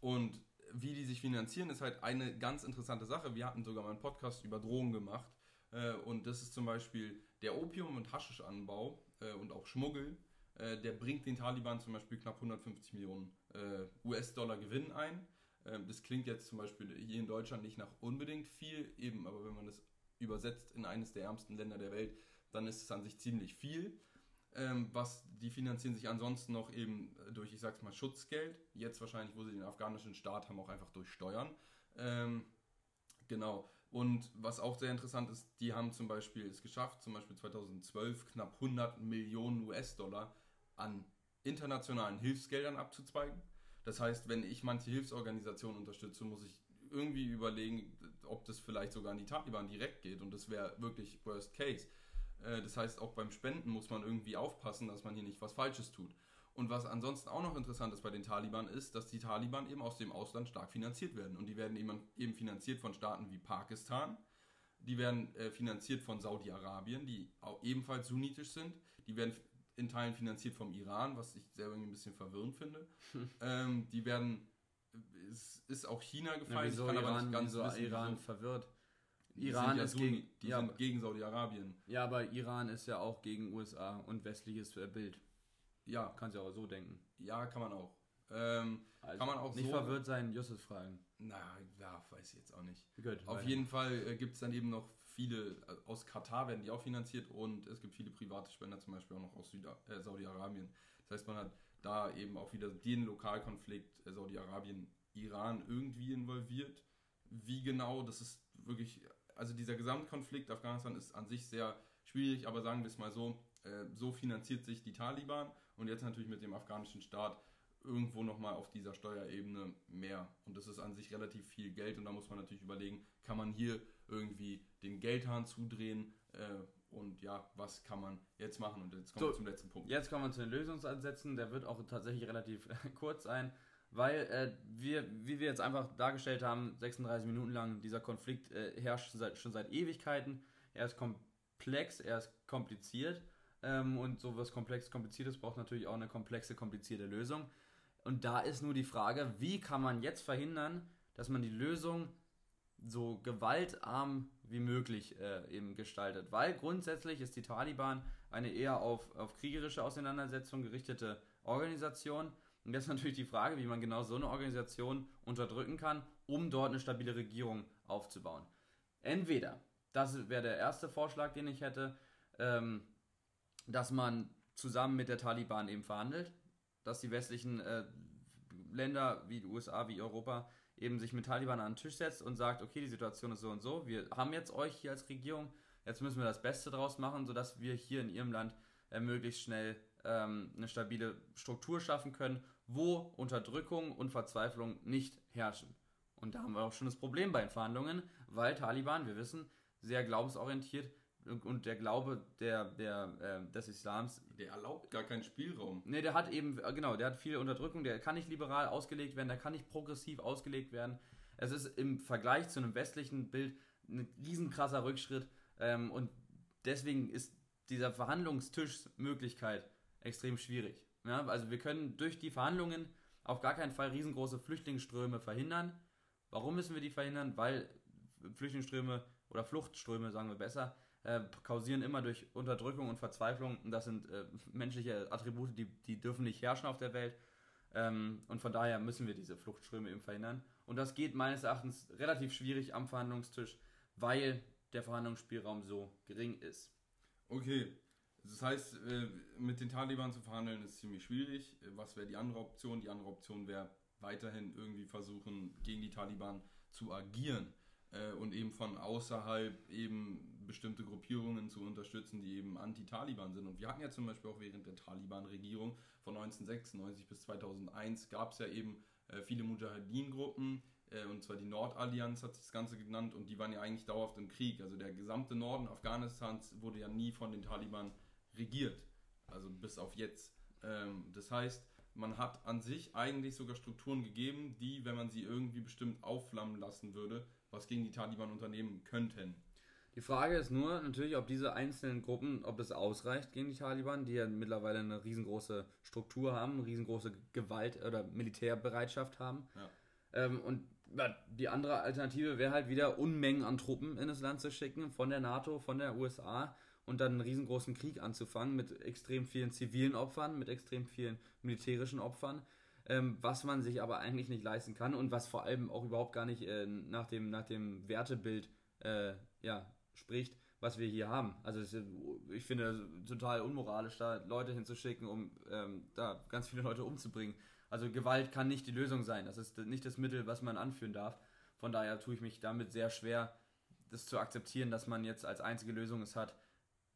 Und wie die sich finanzieren, ist halt eine ganz interessante Sache. Wir hatten sogar mal einen Podcast über Drogen gemacht. Äh, und das ist zum Beispiel der Opium- und Haschischanbau äh, und auch Schmuggel. Äh, der bringt den Taliban zum Beispiel knapp 150 Millionen US-Dollar Gewinn ein. Ähm, das klingt jetzt zum Beispiel hier in Deutschland nicht nach unbedingt viel, eben, aber wenn man das übersetzt in eines der ärmsten Länder der Welt, dann ist es an sich ziemlich viel. Ähm, was die finanzieren sich ansonsten noch eben durch, ich sag's mal, Schutzgeld. Jetzt wahrscheinlich, wo sie den afghanischen Staat haben, auch einfach durch Steuern. Ähm, genau. Und was auch sehr interessant ist, die haben zum Beispiel es geschafft, zum Beispiel 2012 knapp 100 Millionen US-Dollar an internationalen Hilfsgeldern abzuzweigen. Das heißt, wenn ich manche Hilfsorganisationen unterstütze, muss ich irgendwie überlegen, ob das vielleicht sogar an die Taliban direkt geht. Und das wäre wirklich Worst Case. Äh, das heißt, auch beim Spenden muss man irgendwie aufpassen, dass man hier nicht was Falsches tut. Und was ansonsten auch noch interessant ist bei den Taliban ist, dass die Taliban eben aus dem Ausland stark finanziert werden. Und die werden eben, finanziert von Staaten wie Pakistan, die werden äh, finanziert von Saudi-Arabien, die ebenfalls sunnitisch sind. Die werden in Teilen finanziert vom Iran, was ich selber ein bisschen verwirrend finde. ähm, die werden, es ist auch China gefallen, ja, ich kann Iran, aber nicht ganz wieso wissen, Iran verwirrt. Die Iran sind ja ist Sunni, gegen, die ja, sind gegen Saudi-Arabien. ja, aber Iran ist ja auch gegen USA und westliches äh, Bild. Ja, Kannst ja auch so denken. ja, kann man auch. Ähm, Also Kann man auch nicht so- verwirrt sein, Justus fragen. na, ja, weiß ich jetzt auch nicht. Gut, Auf jeden Fall äh, gibt es dann eben noch viele, äh, aus Katar werden die auch finanziert und es gibt viele private Spender, zum Beispiel auch noch aus Süda äh, Saudi-Arabien. Das heißt, man hat da eben auch wieder den Lokalkonflikt äh, Saudi-Arabien-Iran irgendwie involviert. Wie genau, das ist wirklich, also dieser Gesamtkonflikt Afghanistan ist an sich sehr schwierig, aber sagen wir es mal so, äh, so finanziert sich die Taliban und jetzt natürlich mit dem afghanischen Staat irgendwo nochmal auf dieser Steuerebene mehr. Und das ist an sich relativ viel Geld und da muss man natürlich überlegen, kann man hier irgendwie den Geldhahn zudrehen äh, und ja, was kann man jetzt machen? Und jetzt kommen So, wir zum letzten Punkt. Jetzt kommen wir zu den Lösungsansätzen. Der wird auch tatsächlich relativ kurz sein, weil äh, wir, wie wir jetzt einfach dargestellt haben, 36 Minuten lang, dieser Konflikt äh, herrscht seit, schon seit Ewigkeiten. Er ist komplex, er ist kompliziert ähm, und so was komplex, kompliziertes braucht natürlich auch eine komplexe, komplizierte Lösung. Und da ist nur die Frage, wie kann man jetzt verhindern, dass man die Lösung so gewaltarm wie möglich äh, eben gestaltet. Weil grundsätzlich ist die Taliban eine eher auf, auf kriegerische Auseinandersetzung gerichtete Organisation. Und jetzt natürlich die Frage, wie man genau so eine Organisation unterdrücken kann, um dort eine stabile Regierung aufzubauen. Entweder, das wäre der erste Vorschlag, den ich hätte, ähm, dass man zusammen mit der Taliban eben verhandelt, dass die westlichen äh, Länder wie die USA, wie Europa eben sich mit Taliban an den Tisch setzt und sagt, okay, die Situation ist so und so, wir haben jetzt euch hier als Regierung, jetzt müssen wir das Beste draus machen, sodass wir hier in ihrem Land äh, möglichst schnell ähm, eine stabile Struktur schaffen können, wo Unterdrückung und Verzweiflung nicht herrschen. Und da haben wir auch schon das Problem bei den Verhandlungen, weil Taliban, wir wissen, sehr glaubensorientiert und der Glaube der, der, äh, des Islams Der erlaubt gar keinen Spielraum. Ne, der hat eben, äh, genau, der hat viel Unterdrückung, der kann nicht liberal ausgelegt werden, der kann nicht progressiv ausgelegt werden. Es ist im Vergleich zu einem westlichen Bild ein riesenkrasser Rückschritt ähm, und deswegen ist dieser Verhandlungstischmöglichkeit extrem schwierig. Ja, also wir können durch die Verhandlungen auf gar keinen Fall riesengroße Flüchtlingsströme verhindern. Warum müssen wir die verhindern? Weil Flüchtlingsströme oder Fluchtströme, sagen wir besser, äh, kausieren immer durch Unterdrückung und Verzweiflung. Und das sind äh, menschliche Attribute, die, die dürfen nicht herrschen auf der Welt. Ähm, und von daher müssen wir diese Fluchtströme eben verhindern. Und das geht meines Erachtens relativ schwierig am Verhandlungstisch, weil der Verhandlungsspielraum so gering ist. Okay, das heißt, äh, mit den Taliban zu verhandeln ist ziemlich schwierig. Was wäre die andere Option? Die andere Option wäre weiterhin irgendwie versuchen, gegen die Taliban zu agieren äh, und eben von außerhalb eben bestimmte Gruppierungen zu unterstützen, die eben anti-Taliban sind. Und wir hatten ja zum Beispiel auch während der Taliban-Regierung von 1996 bis 2001 gab es ja eben äh, viele Mujahedin-Gruppen, äh, und zwar die Nordallianz hat sich das Ganze genannt und die waren ja eigentlich dauerhaft im Krieg. Also der gesamte Norden Afghanistans wurde ja nie von den Taliban regiert, also bis auf jetzt. Ähm, das heißt, man hat an sich eigentlich sogar Strukturen gegeben, die, wenn man sie irgendwie bestimmt aufflammen lassen würde, was gegen die Taliban unternehmen könnten. Die Frage ist nur natürlich, ob diese einzelnen Gruppen, ob es ausreicht gegen die Taliban, die ja mittlerweile eine riesengroße Struktur haben, eine riesengroße Gewalt- oder Militärbereitschaft haben. Ja. Ähm, und die andere Alternative wäre halt wieder Unmengen an Truppen in das Land zu schicken, von der NATO, von der USA und dann einen riesengroßen Krieg anzufangen mit extrem vielen zivilen Opfern, mit extrem vielen militärischen Opfern, ähm, was man sich aber eigentlich nicht leisten kann und was vor allem auch überhaupt gar nicht äh, nach, dem, nach dem Wertebild äh, ja, spricht, was wir hier haben. Also ist, ich finde es total unmoralisch, da Leute hinzuschicken, um ähm, da ganz viele Leute umzubringen. Also Gewalt kann nicht die Lösung sein. Das ist nicht das Mittel, was man anführen darf. Von daher tue ich mich damit sehr schwer, das zu akzeptieren, dass man jetzt als einzige Lösung es hat,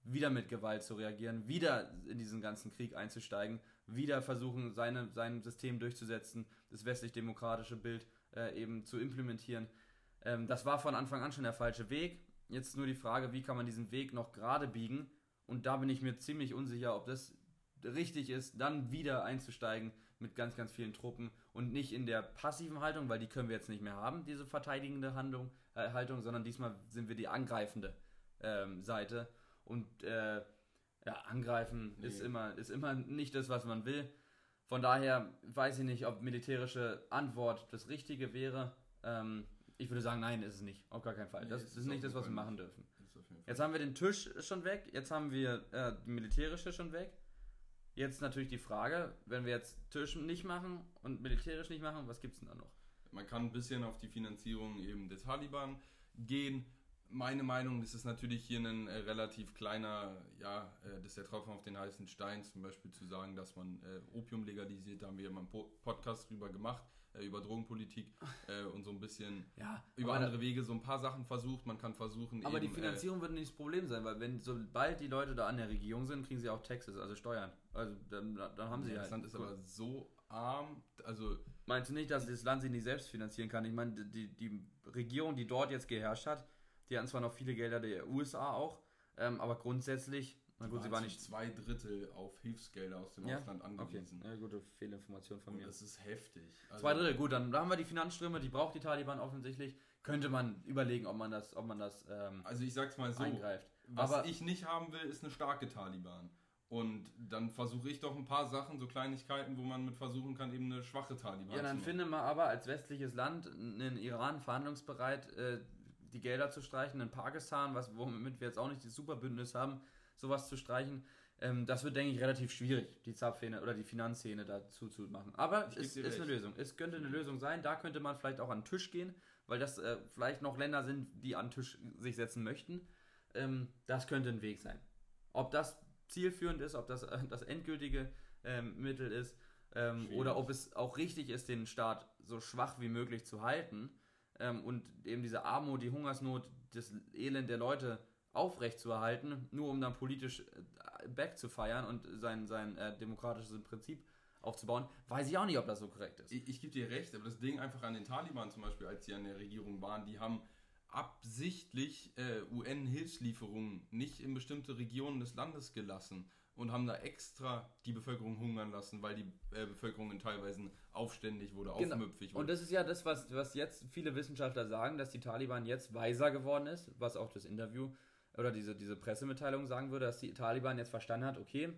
wieder mit Gewalt zu reagieren, wieder in diesen ganzen Krieg einzusteigen, wieder versuchen, seine, sein System durchzusetzen, das westlich-demokratische Bild äh, eben zu implementieren. Ähm, das war von Anfang an schon der falsche Weg. Jetzt nur die Frage, wie kann man diesen Weg noch gerade biegen? Und da bin ich mir ziemlich unsicher, ob das richtig ist, dann wieder einzusteigen, mit ganz, ganz vielen Truppen und nicht in der passiven Haltung, weil die können wir jetzt nicht mehr haben, diese verteidigende Handlung, äh, Haltung, sondern diesmal sind wir die angreifende ähm, Seite. Und äh, ja, angreifen nee. ist, immer, ist immer nicht das, was man will. Von daher weiß ich nicht, ob militärische Antwort das Richtige wäre. Ähm, ich würde sagen, nein, ist es nicht. Auf gar keinen Fall. Nee, das ist, ist nicht das, was wir machen dürfen. Jetzt haben wir den Tisch schon weg, jetzt haben wir äh, die militärische schon weg. Jetzt natürlich die Frage, wenn wir jetzt Tisch nicht machen und militärisch nicht machen, was gibt es denn da noch? Man kann ein bisschen auf die Finanzierung eben der Taliban gehen. Meine Meinung, das ist natürlich hier ein äh, relativ kleiner, ja, äh, das ist der Tropfen auf den heißen Stein, zum Beispiel zu sagen, dass man äh, Opium legalisiert, da haben wir mal einen po Podcast drüber gemacht über Drogenpolitik äh, und so ein bisschen ja, über andere Wege so ein paar Sachen versucht. Man kann versuchen. Aber eben, die äh, Finanzierung äh, wird nicht das Problem sein, weil wenn sobald die Leute da an der Regierung sind, kriegen sie auch Taxes, also Steuern. Also dann, dann haben sie ja. Das Land ist aber so arm, also. Meinst du nicht, dass das Land sich nicht selbst finanzieren kann? Ich meine, die, die Regierung, die dort jetzt geherrscht hat, die hatten zwar noch viele Gelder der USA auch, ähm, aber grundsätzlich na gut, sie war nicht zwei Drittel auf Hilfsgelder aus dem ja? Ausland angewiesen. Okay. Ja, gute Fehlinformation von Und mir. Das ist heftig. Also zwei Drittel, gut, dann haben wir die Finanzströme, die braucht die Taliban offensichtlich. Könnte man überlegen, ob man das, ob man das ähm, Also ich sag's mal so, eingreift. was Aber ich nicht haben will, ist eine starke Taliban. Und dann versuche ich doch ein paar Sachen, so Kleinigkeiten, wo man mit versuchen kann, eben eine schwache Taliban Ja, dann finde man aber als westliches Land einen Iran verhandlungsbereit, äh, die Gelder zu streichen, in Pakistan, was, womit wir jetzt auch nicht das Superbündnis haben, sowas zu streichen. Ähm, das wird, denke ich, relativ schwierig, die Zapfhähne oder die Finanzszene dazu zu machen. Aber es ist eine Lösung. Es könnte eine Lösung sein. Da könnte man vielleicht auch an den Tisch gehen, weil das äh, vielleicht noch Länder sind, die an den Tisch sich setzen möchten. Ähm, das könnte ein Weg sein. Ob das zielführend ist, ob das äh, das endgültige ähm, Mittel ist ähm, oder ob es auch richtig ist, den Staat so schwach wie möglich zu halten ähm, und eben diese Armut, die Hungersnot, das Elend der Leute aufrechtzuerhalten, nur um dann politisch äh, back zu feiern und sein, sein äh, demokratisches Prinzip aufzubauen, weiß ich auch nicht, ob das so korrekt ist. Ich, ich gebe dir recht, aber das Ding einfach an den Taliban zum Beispiel, als sie an der Regierung waren, die haben absichtlich äh, UN-Hilfslieferungen nicht in bestimmte Regionen des Landes gelassen und haben da extra die Bevölkerung hungern lassen, weil die äh, Bevölkerung in teilweise aufständig wurde, genau. aufmüpfig wurde. Und das ist ja das, was, was jetzt viele Wissenschaftler sagen, dass die Taliban jetzt weiser geworden ist, was auch das Interview oder diese, diese Pressemitteilung sagen würde, dass die Taliban jetzt verstanden hat, okay,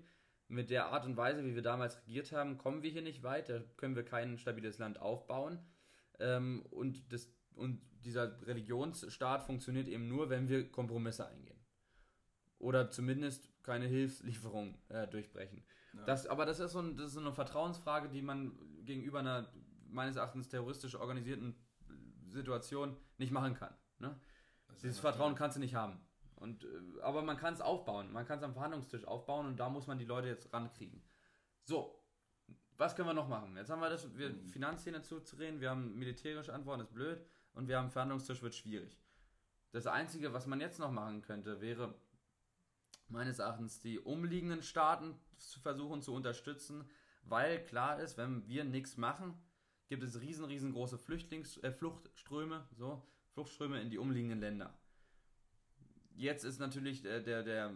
mit der Art und Weise, wie wir damals regiert haben, kommen wir hier nicht weit, da können wir kein stabiles Land aufbauen. Ähm, und, das, und dieser Religionsstaat funktioniert eben nur, wenn wir Kompromisse eingehen. Oder zumindest keine Hilfslieferung äh, durchbrechen. Ja. Das, aber das ist, so ein, das ist so eine Vertrauensfrage, die man gegenüber einer meines Erachtens terroristisch organisierten Situation nicht machen kann. Ne? Dieses Vertrauen kannst du nicht haben. Und, äh, aber man kann es aufbauen. Man kann es am Verhandlungstisch aufbauen und da muss man die Leute jetzt rankriegen. So, was können wir noch machen? Jetzt haben wir das, wir mhm. Finanzszene zuzureden, wir haben militärische Antworten, ist blöd, und wir haben Verhandlungstisch, wird schwierig. Das Einzige, was man jetzt noch machen könnte, wäre meines Erachtens die umliegenden Staaten zu versuchen zu unterstützen, weil klar ist, wenn wir nichts machen, gibt es riesen, riesengroße Flüchtlings äh, Fluchtströme, so, Fluchtströme in die umliegenden Länder. Jetzt ist natürlich der, der, der,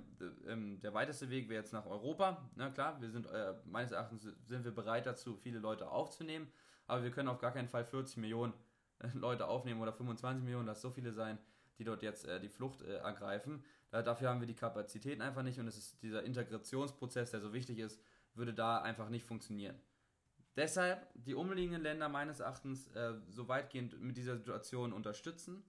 ähm, der weiteste Weg wäre jetzt nach Europa. Na klar, wir sind äh, meines Erachtens sind wir bereit dazu, viele Leute aufzunehmen, aber wir können auf gar keinen Fall 40 Millionen äh, Leute aufnehmen oder 25 Millionen, dass so viele sein, die dort jetzt äh, die Flucht äh, ergreifen. Da, dafür haben wir die Kapazitäten einfach nicht und es ist dieser Integrationsprozess, der so wichtig ist, würde da einfach nicht funktionieren. Deshalb die umliegenden Länder meines Erachtens äh, so weitgehend mit dieser Situation unterstützen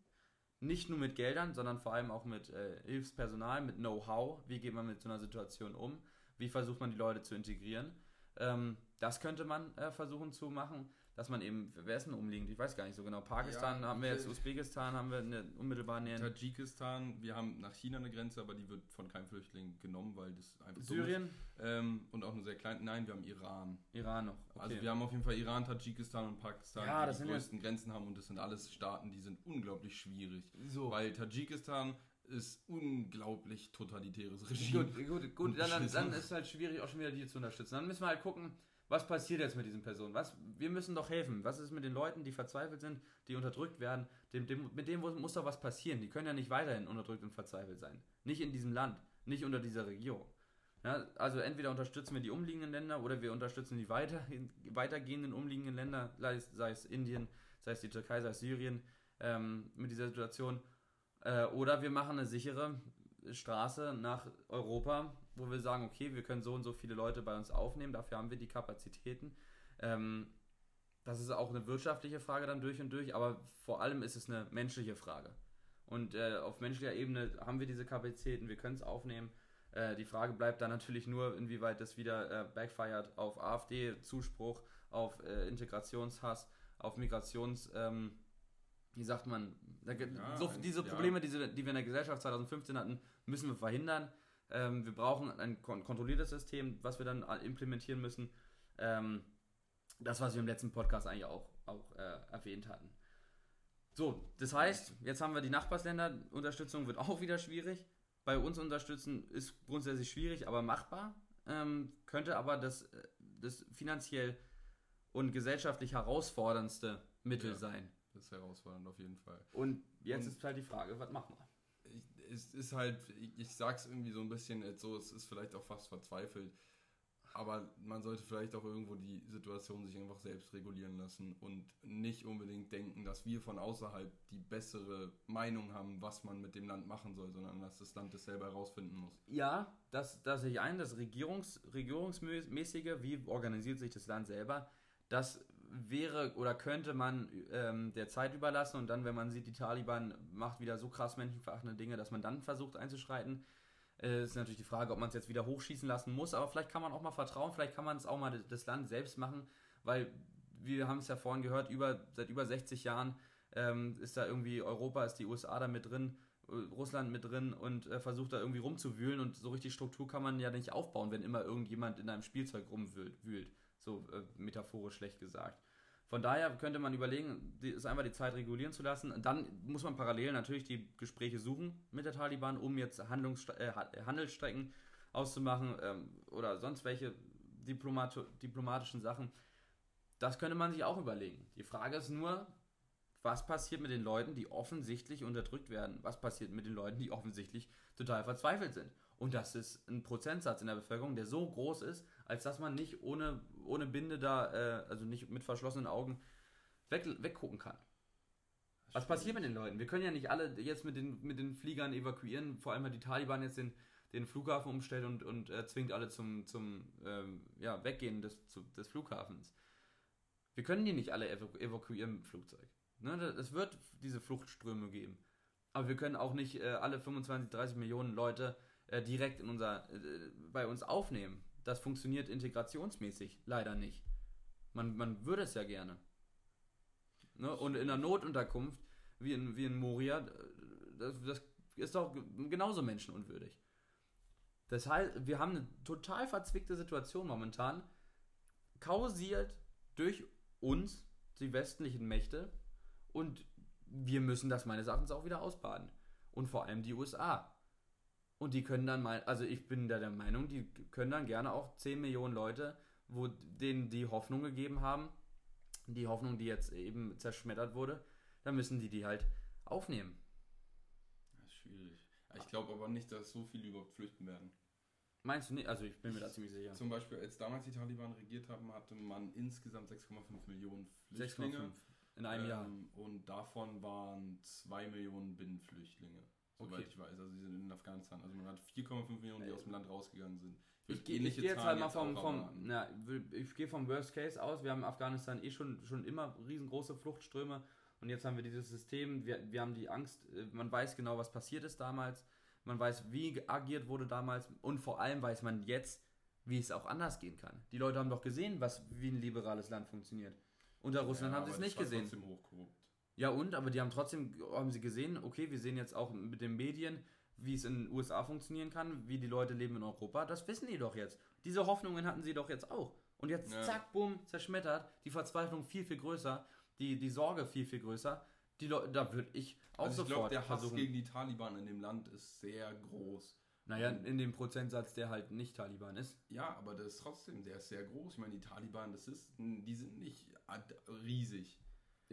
nicht nur mit Geldern, sondern vor allem auch mit äh, Hilfspersonal, mit Know-how. Wie geht man mit so einer Situation um? Wie versucht man die Leute zu integrieren? Ähm, das könnte man äh, versuchen zu machen dass man eben, wer ist denn umliegend? Ich weiß gar nicht so genau. Pakistan ja, haben wir jetzt, Usbekistan haben wir eine unmittelbar näher. Tadschikistan, wir haben nach China eine Grenze, aber die wird von keinem Flüchtling genommen, weil das einfach Syrien? Ähm, und auch nur sehr klein. Nein, wir haben Iran. Iran noch. Okay. Also wir haben auf jeden Fall Iran, Tadschikistan und Pakistan, ja, die die größten Grenzen haben und das sind alles Staaten, die sind unglaublich schwierig. So. Weil Tadschikistan ist unglaublich totalitäres Regime. Gut, gut, gut. Dann, dann, dann ist es halt schwierig, auch schon wieder die zu unterstützen. Dann müssen wir halt gucken, was passiert jetzt mit diesen Personen? Was, wir müssen doch helfen. Was ist mit den Leuten, die verzweifelt sind, die unterdrückt werden? Dem, dem, mit denen muss doch was passieren. Die können ja nicht weiterhin unterdrückt und verzweifelt sein. Nicht in diesem Land, nicht unter dieser Regierung. Ja, also entweder unterstützen wir die umliegenden Länder oder wir unterstützen die weiter, weitergehenden umliegenden Länder, sei es, Indien, sei es die Türkei, sei es Syrien, ähm, mit dieser Situation. Äh, oder wir machen eine sichere Straße nach Europa, wo wir sagen, okay, wir können so und so viele Leute bei uns aufnehmen, dafür haben wir die Kapazitäten. Ähm, das ist auch eine wirtschaftliche Frage dann durch und durch, aber vor allem ist es eine menschliche Frage. Und äh, auf menschlicher Ebene haben wir diese Kapazitäten, wir können es aufnehmen. Äh, die Frage bleibt dann natürlich nur, inwieweit das wieder äh, backfired auf AfD-Zuspruch, auf äh, Integrationshass, auf Migrations, ähm, wie sagt man, ja, so, diese Probleme, ja. die, die wir in der Gesellschaft 2015 hatten, müssen wir verhindern. Ähm, wir brauchen ein kon kontrolliertes System, was wir dann implementieren müssen. Ähm, das, was wir im letzten Podcast eigentlich auch, auch äh, erwähnt hatten. So, das heißt, jetzt haben wir die Nachbarsländer, Unterstützung wird auch wieder schwierig. Bei uns unterstützen ist grundsätzlich schwierig, aber machbar. Ähm, könnte aber das, äh, das finanziell und gesellschaftlich herausforderndste Mittel ja, sein. Das ist herausfordernd auf jeden Fall. Und jetzt und ist halt die Frage, was machen wir? Es ist halt, ich, ich sag's irgendwie so ein bisschen so, es ist vielleicht auch fast verzweifelt aber man sollte vielleicht auch irgendwo die Situation sich einfach selbst regulieren lassen und nicht unbedingt denken, dass wir von außerhalb die bessere Meinung haben, was man mit dem Land machen soll, sondern dass das Land das selber herausfinden muss. Ja, das, das sehe ich ein, das Regierungs, Regierungsmäßige, wie organisiert sich das Land selber, das wäre oder könnte man ähm, der Zeit überlassen und dann, wenn man sieht, die Taliban macht wieder so krass menschenverachtende Dinge, dass man dann versucht einzuschreiten. Äh, ist natürlich die Frage, ob man es jetzt wieder hochschießen lassen muss, aber vielleicht kann man auch mal vertrauen, vielleicht kann man es auch mal das Land selbst machen, weil wir haben es ja vorhin gehört, über, seit über 60 Jahren ähm, ist da irgendwie Europa, ist die USA da mit drin, äh, Russland mit drin und äh, versucht da irgendwie rumzuwühlen und so richtig Struktur kann man ja nicht aufbauen, wenn immer irgendjemand in einem Spielzeug rumwühlt, so äh, metaphorisch schlecht gesagt. Von daher könnte man überlegen, ist einfach die Zeit regulieren zu lassen. Dann muss man parallel natürlich die Gespräche suchen mit der Taliban, um jetzt Handlungs äh, Handelsstrecken auszumachen ähm, oder sonst welche Diplomat diplomatischen Sachen. Das könnte man sich auch überlegen. Die Frage ist nur, was passiert mit den Leuten, die offensichtlich unterdrückt werden? Was passiert mit den Leuten, die offensichtlich total verzweifelt sind? Und das ist ein Prozentsatz in der Bevölkerung, der so groß ist, als dass man nicht ohne, ohne Binde da, äh, also nicht mit verschlossenen Augen weg, weggucken kann. Was passiert mit den Leuten? Wir können ja nicht alle jetzt mit den, mit den Fliegern evakuieren, vor allem hat die Taliban jetzt den, den Flughafen umstellt und, und äh, zwingt alle zum, zum ähm, ja, Weggehen des, zu, des Flughafens. Wir können die nicht alle evakuieren im Flugzeug. Ne? Es wird diese Fluchtströme geben. Aber wir können auch nicht äh, alle 25, 30 Millionen Leute äh, direkt in unser, äh, bei uns aufnehmen. Das funktioniert integrationsmäßig leider nicht. Man, man würde es ja gerne. Ne? Und in einer Notunterkunft, wie in, wie in Moria, das, das ist doch genauso menschenunwürdig. Das heißt, wir haben eine total verzwickte Situation momentan, kausiert durch uns, die westlichen Mächte, und wir müssen das meines Erachtens auch wieder ausbaden. Und vor allem die USA. Und die können dann mal, also ich bin da der Meinung, die können dann gerne auch 10 Millionen Leute, wo denen die Hoffnung gegeben haben, die Hoffnung, die jetzt eben zerschmettert wurde, dann müssen die die halt aufnehmen. Das ist schwierig. Ich glaube aber nicht, dass so viele überhaupt flüchten werden. Meinst du nicht? Also ich bin mir da ziemlich sicher. Zum Beispiel, als damals die Taliban regiert haben, hatte man insgesamt 6,5 Millionen Flüchtlinge. 6,5 in einem ähm, Jahr. Und davon waren 2 Millionen Binnenflüchtlinge soweit okay. ich weiß. Also sie sind in Afghanistan. Also man hat 4,5 Millionen, die aus dem Land rausgegangen sind. Ich, ich, ich gehe jetzt halt mal vom, vom na, ich gehe vom Worst Case aus. Wir haben in Afghanistan eh schon, schon immer riesengroße Fluchtströme und jetzt haben wir dieses System, wir, wir haben die Angst, äh, man weiß genau, was passiert ist damals, man weiß, wie agiert wurde damals und vor allem weiß man jetzt, wie es auch anders gehen kann. Die Leute haben doch gesehen, was, wie ein liberales Land funktioniert. Unter Russland ja, haben sie es nicht gesehen. Hochkorrupt. Ja und, aber die haben trotzdem, haben sie gesehen, okay, wir sehen jetzt auch mit den Medien, wie es in den USA funktionieren kann, wie die Leute leben in Europa, das wissen die doch jetzt. Diese Hoffnungen hatten sie doch jetzt auch. Und jetzt ja. zack, bumm, zerschmettert, die Verzweiflung viel, viel größer, die, die Sorge viel, viel größer. Die Leute, da würde ich auch also sofort ich glaub, der Hass versuchen. gegen die Taliban in dem Land ist sehr groß. Naja, in dem Prozentsatz, der halt nicht Taliban ist. Ja, aber das ist trotzdem, der ist sehr groß. Ich meine, die Taliban, das ist, die sind nicht riesig.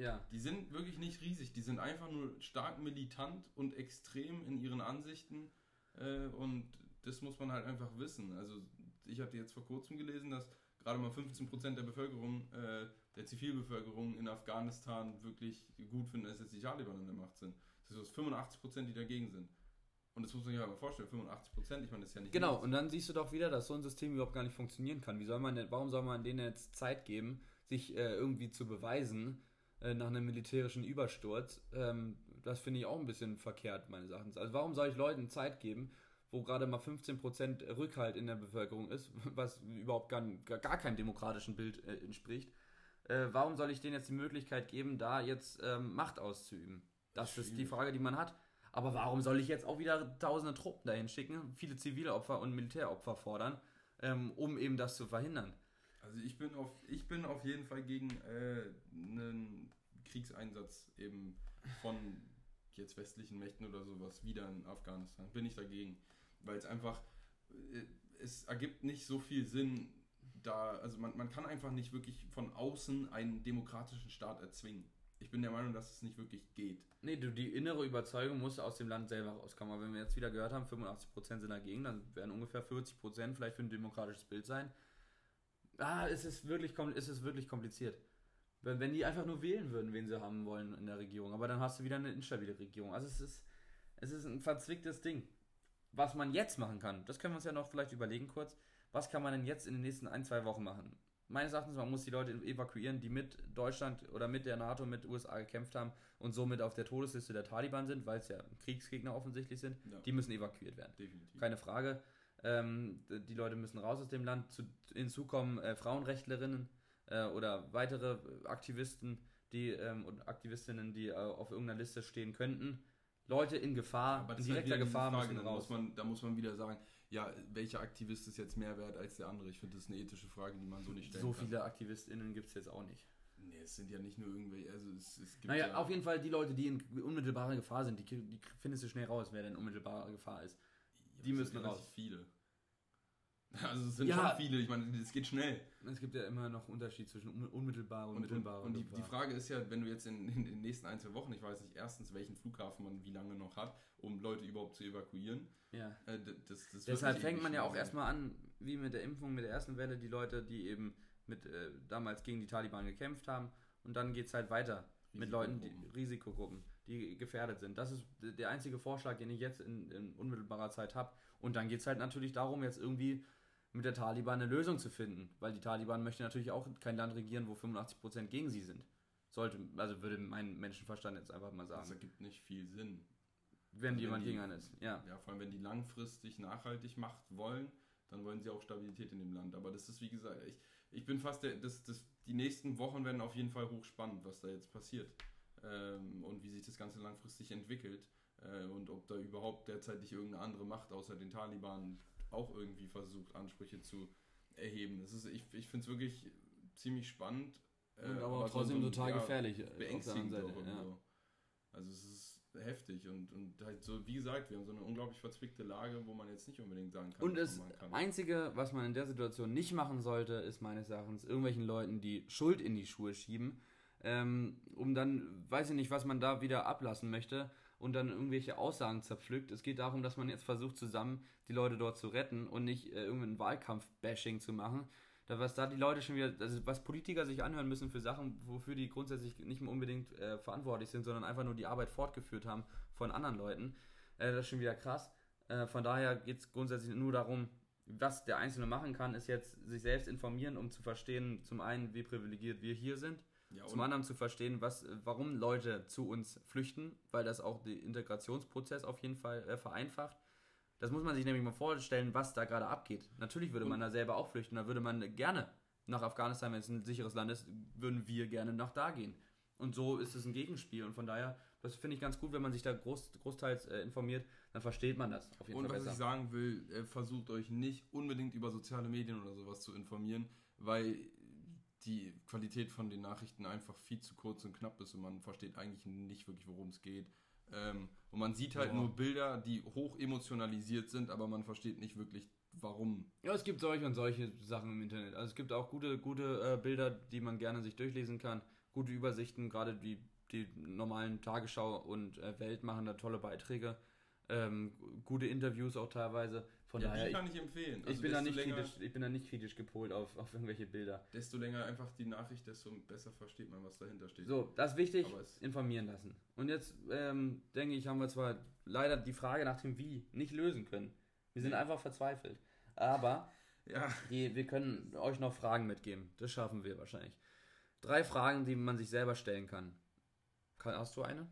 Ja. Die sind wirklich nicht riesig, die sind einfach nur stark militant und extrem in ihren Ansichten äh, und das muss man halt einfach wissen. Also ich hatte jetzt vor kurzem gelesen, dass gerade mal 15% der Bevölkerung, äh, der Zivilbevölkerung in Afghanistan wirklich gut finden, dass jetzt die Taliban an der Macht sind. Das ist 85%, die dagegen sind. Und das muss man sich mal vorstellen, 85 Prozent, ich meine, das ist ja nicht. Genau, und dann siehst du doch wieder, dass so ein System überhaupt gar nicht funktionieren kann. Wie soll man denn, warum soll man denen jetzt Zeit geben, sich äh, irgendwie zu beweisen äh, nach einem militärischen Übersturz? Ähm, das finde ich auch ein bisschen verkehrt, meines Erachtens. Also warum soll ich Leuten Zeit geben, wo gerade mal 15% Rückhalt in der Bevölkerung ist, was überhaupt gar, gar keinem demokratischen Bild äh, entspricht? Äh, warum soll ich denen jetzt die Möglichkeit geben, da jetzt ähm, Macht auszuüben? Das ist die Frage, die man hat. Aber warum soll ich jetzt auch wieder tausende Truppen dahin schicken, viele zivile Opfer und Militäropfer fordern, ähm, um eben das zu verhindern? Also ich bin auf, ich bin auf jeden Fall gegen äh, einen Kriegseinsatz eben von jetzt westlichen Mächten oder sowas wieder in Afghanistan. Bin ich dagegen. Weil es einfach, äh, es ergibt nicht so viel Sinn, da, also man, man kann einfach nicht wirklich von außen einen demokratischen Staat erzwingen ich bin der Meinung, dass es nicht wirklich geht. Nee, du, die innere Überzeugung muss aus dem Land selber rauskommen. Aber wenn wir jetzt wieder gehört haben, 85% sind dagegen, dann werden ungefähr 40% vielleicht für ein demokratisches Bild sein. Ah, es ist wirklich, es ist wirklich kompliziert. Wenn, wenn die einfach nur wählen würden, wen sie haben wollen in der Regierung. Aber dann hast du wieder eine instabile Regierung. Also es ist, es ist ein verzwicktes Ding. Was man jetzt machen kann, das können wir uns ja noch vielleicht überlegen kurz. Was kann man denn jetzt in den nächsten ein, zwei Wochen machen? meines Erachtens, man muss die Leute evakuieren, die mit Deutschland oder mit der NATO, mit USA gekämpft haben und somit auf der Todesliste der Taliban sind, weil es ja Kriegsgegner offensichtlich sind. Ja. Die müssen evakuiert werden. Definitiv. Keine Frage. Ähm, die Leute müssen raus aus dem Land. Zu, hinzu kommen äh, Frauenrechtlerinnen äh, oder weitere Aktivisten die, ähm, und Aktivistinnen, die äh, auf irgendeiner Liste stehen könnten. Leute in Gefahr, in direkter Gefahr Frage, müssen raus. Muss man, da muss man wieder sagen, ja, welcher Aktivist ist jetzt mehr wert als der andere? Ich finde, das ist eine ethische Frage, die man so nicht stellen so kann. So viele AktivistInnen gibt es jetzt auch nicht. Nee, es sind ja nicht nur irgendwelche, also es, es gibt Naja, ja auf jeden Fall die Leute, die in unmittelbarer Gefahr sind, die, die findest du schnell raus, wer denn in unmittelbarer Gefahr ist. Ja, die müssen raus. viele. Also es sind ja, schon viele, ich meine, es geht schnell. Es gibt ja immer noch Unterschied zwischen unmittelbar und, und mittelbar. Und, und die, die, Frage ist ja, wenn du jetzt in, in, den nächsten ein, zwei Wochen, ich weiß nicht erstens, welchen Flughafen man wie lange noch hat, um Leute überhaupt zu evakuieren. Ja. Äh, das, das Deshalb fängt man ja auch erstmal an, wie mit der Impfung, mit der ersten Welle, die Leute, die eben mit äh, damals gegen die Taliban gekämpft haben. Und dann geht es halt weiter mit Leuten, die Risikogruppen, die gefährdet sind. Das ist der einzige Vorschlag, den ich jetzt in, in unmittelbarer Zeit habe. Und dann geht es halt natürlich darum, jetzt irgendwie mit der Taliban eine Lösung zu finden, weil die Taliban möchten natürlich auch kein Land regieren, wo 85% gegen sie sind. Sollte, also würde mein Menschenverstand jetzt einfach mal sagen. Das ergibt nicht viel Sinn. Wenn also jemand gegen einen ist, ja. Ja, vor allem wenn die langfristig nachhaltig Macht wollen, dann wollen sie auch Stabilität in dem Land. Aber das ist wie gesagt, ich, ich bin fast der, das, das, die nächsten Wochen werden auf jeden Fall hochspannend, was da jetzt passiert. Ähm, und wie sich das Ganze langfristig entwickelt. Äh, und ob da überhaupt derzeitig irgendeine andere Macht außer den Taliban auch irgendwie versucht, Ansprüche zu erheben. Das ist, ich ich finde es wirklich ziemlich spannend. Äh, und aber, aber trotzdem so, total ja, gefährlich. Beängstigend Seite, auch ja. Also es ist heftig und, und halt so, wie gesagt, wir haben so eine unglaublich verzwickte Lage, wo man jetzt nicht unbedingt sagen kann, und das Einzige, was man in der Situation nicht machen sollte, ist meines Erachtens irgendwelchen Leuten die Schuld in die Schuhe schieben, ähm, um dann, weiß ich nicht, was man da wieder ablassen möchte, und dann irgendwelche Aussagen zerpflückt. Es geht darum, dass man jetzt versucht, zusammen die Leute dort zu retten und nicht äh, irgendein Wahlkampf-Bashing zu machen. Da was da die Leute schon wieder, also was Politiker sich anhören müssen für Sachen, wofür die grundsätzlich nicht mehr unbedingt äh, verantwortlich sind, sondern einfach nur die Arbeit fortgeführt haben von anderen Leuten. Äh, das ist schon wieder krass. Äh, von daher geht es grundsätzlich nur darum, was der Einzelne machen kann, ist jetzt sich selbst informieren, um zu verstehen, zum einen, wie privilegiert wir hier sind ja, Zum anderen zu verstehen, was, warum Leute zu uns flüchten, weil das auch den Integrationsprozess auf jeden Fall äh, vereinfacht. Das muss man sich nämlich mal vorstellen, was da gerade abgeht. Natürlich würde man da selber auch flüchten, da würde man gerne nach Afghanistan, wenn es ein sicheres Land ist, würden wir gerne nach da gehen. Und so ist es ein Gegenspiel. Und von daher, das finde ich ganz gut, wenn man sich da groß, großteils äh, informiert, dann versteht man das auf jeden und Fall. Und was ich sagen will, äh, versucht euch nicht unbedingt über soziale Medien oder sowas zu informieren, weil die Qualität von den Nachrichten einfach viel zu kurz und knapp ist und man versteht eigentlich nicht wirklich, worum es geht. Ähm, und man sieht halt Boah. nur Bilder, die hoch emotionalisiert sind, aber man versteht nicht wirklich, warum. Ja, es gibt solche und solche Sachen im Internet. Also es gibt auch gute, gute äh, Bilder, die man gerne sich durchlesen kann, gute Übersichten, gerade die, die normalen Tagesschau und äh, Welt machen da tolle Beiträge. Ähm, gute Interviews auch teilweise. Von ja, daher, die ich, kann ich empfehlen. ich, Also bin da nicht länger, kritisch, ich bin da nicht kritisch gepolt auf, auf irgendwelche Bilder. Desto länger einfach die Nachricht, desto besser versteht man, was dahinter steht. So, das ist wichtig, informieren lassen. Und jetzt ähm, denke ich, haben wir zwar leider die Frage nach dem Wie nicht lösen können. Wir sind Nee. einfach verzweifelt. Aber Ja, die, wir können euch noch Fragen mitgeben. Das schaffen wir wahrscheinlich. Drei Fragen, die man sich selber stellen kann. kann hast du eine?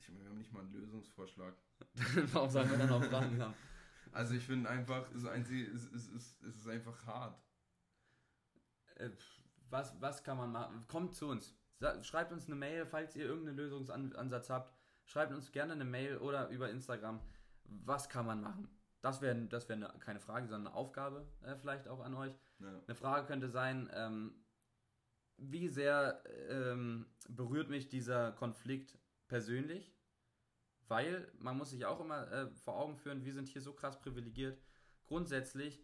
ich meine, wir haben nicht mal einen Lösungsvorschlag. Warum sollen wir dann noch Fragen haben? Also ich finde einfach, es ist, es, es ist einfach hart. Äh, was, was kann man machen? Kommt zu uns. Schreibt uns eine Mail, falls ihr irgendeinen Lösungsansatz habt. Schreibt uns gerne eine Mail oder über Instagram. Was kann man machen? Das wäre das wär eine, keine Frage, sondern eine Aufgabe äh, vielleicht auch an euch. Ja. Eine Frage könnte sein, ähm, wie sehr ähm, berührt mich dieser Konflikt persönlich? Weil man muss sich auch immer äh, vor Augen führen, wir sind hier so krass privilegiert. Grundsätzlich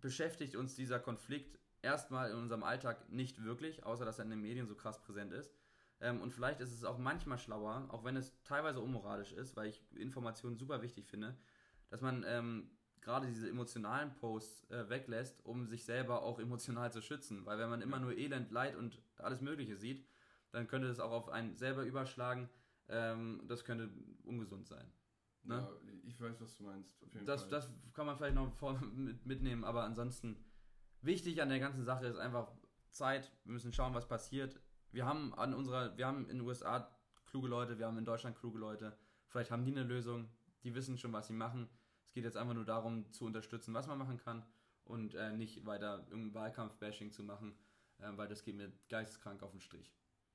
beschäftigt uns dieser Konflikt erstmal in unserem Alltag nicht wirklich, außer dass er in den Medien so krass präsent ist. Ähm, und vielleicht ist es auch manchmal schlauer, auch wenn es teilweise unmoralisch ist, weil ich Informationen super wichtig finde, dass man ähm, gerade diese emotionalen Posts äh, weglässt, um sich selber auch emotional zu schützen. Weil wenn man immer nur Elend, Leid und alles Mögliche sieht, dann könnte das auch auf einen selber überschlagen. Ähm, das könnte ungesund sein. Ne? Ja, ich weiß, was du meinst. Das, Fall. das kann man vielleicht noch vor, mit, mitnehmen, aber ansonsten wichtig an der ganzen Sache ist einfach Zeit. Wir müssen schauen, was passiert. Wir haben an unserer, wir haben in den USA kluge Leute, wir haben in Deutschland kluge Leute. Vielleicht haben die eine Lösung. Die wissen schon, was sie machen. Es geht jetzt einfach nur darum, zu unterstützen, was man machen kann und äh, nicht weiter irgendein Wahlkampf-Bashing zu machen, äh, weil das geht mir geisteskrank auf den Strich.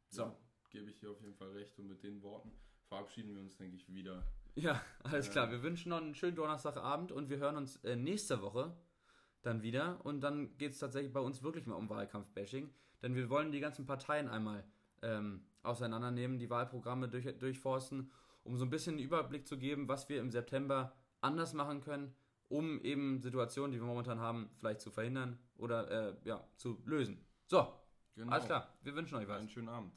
So. Gebe ich dir auf jeden Fall recht. Und mit den Worten verabschieden wir uns, denke ich, wieder. Ja, alles Ja. klar. Wir wünschen noch einen schönen Donnerstagabend und wir hören uns äh, nächste Woche dann wieder. Und dann geht es tatsächlich bei uns wirklich mal um Wahlkampf-Bashing. Denn wir wollen die ganzen Parteien einmal ähm, auseinandernehmen, die Wahlprogramme durch, durchforsten, um so ein bisschen einen Überblick zu geben, was wir im September anders machen können, um eben Situationen, die wir momentan haben, vielleicht zu verhindern oder äh, ja, zu lösen. So, Genau. alles klar. Wir wünschen euch was. Einen schönen Abend.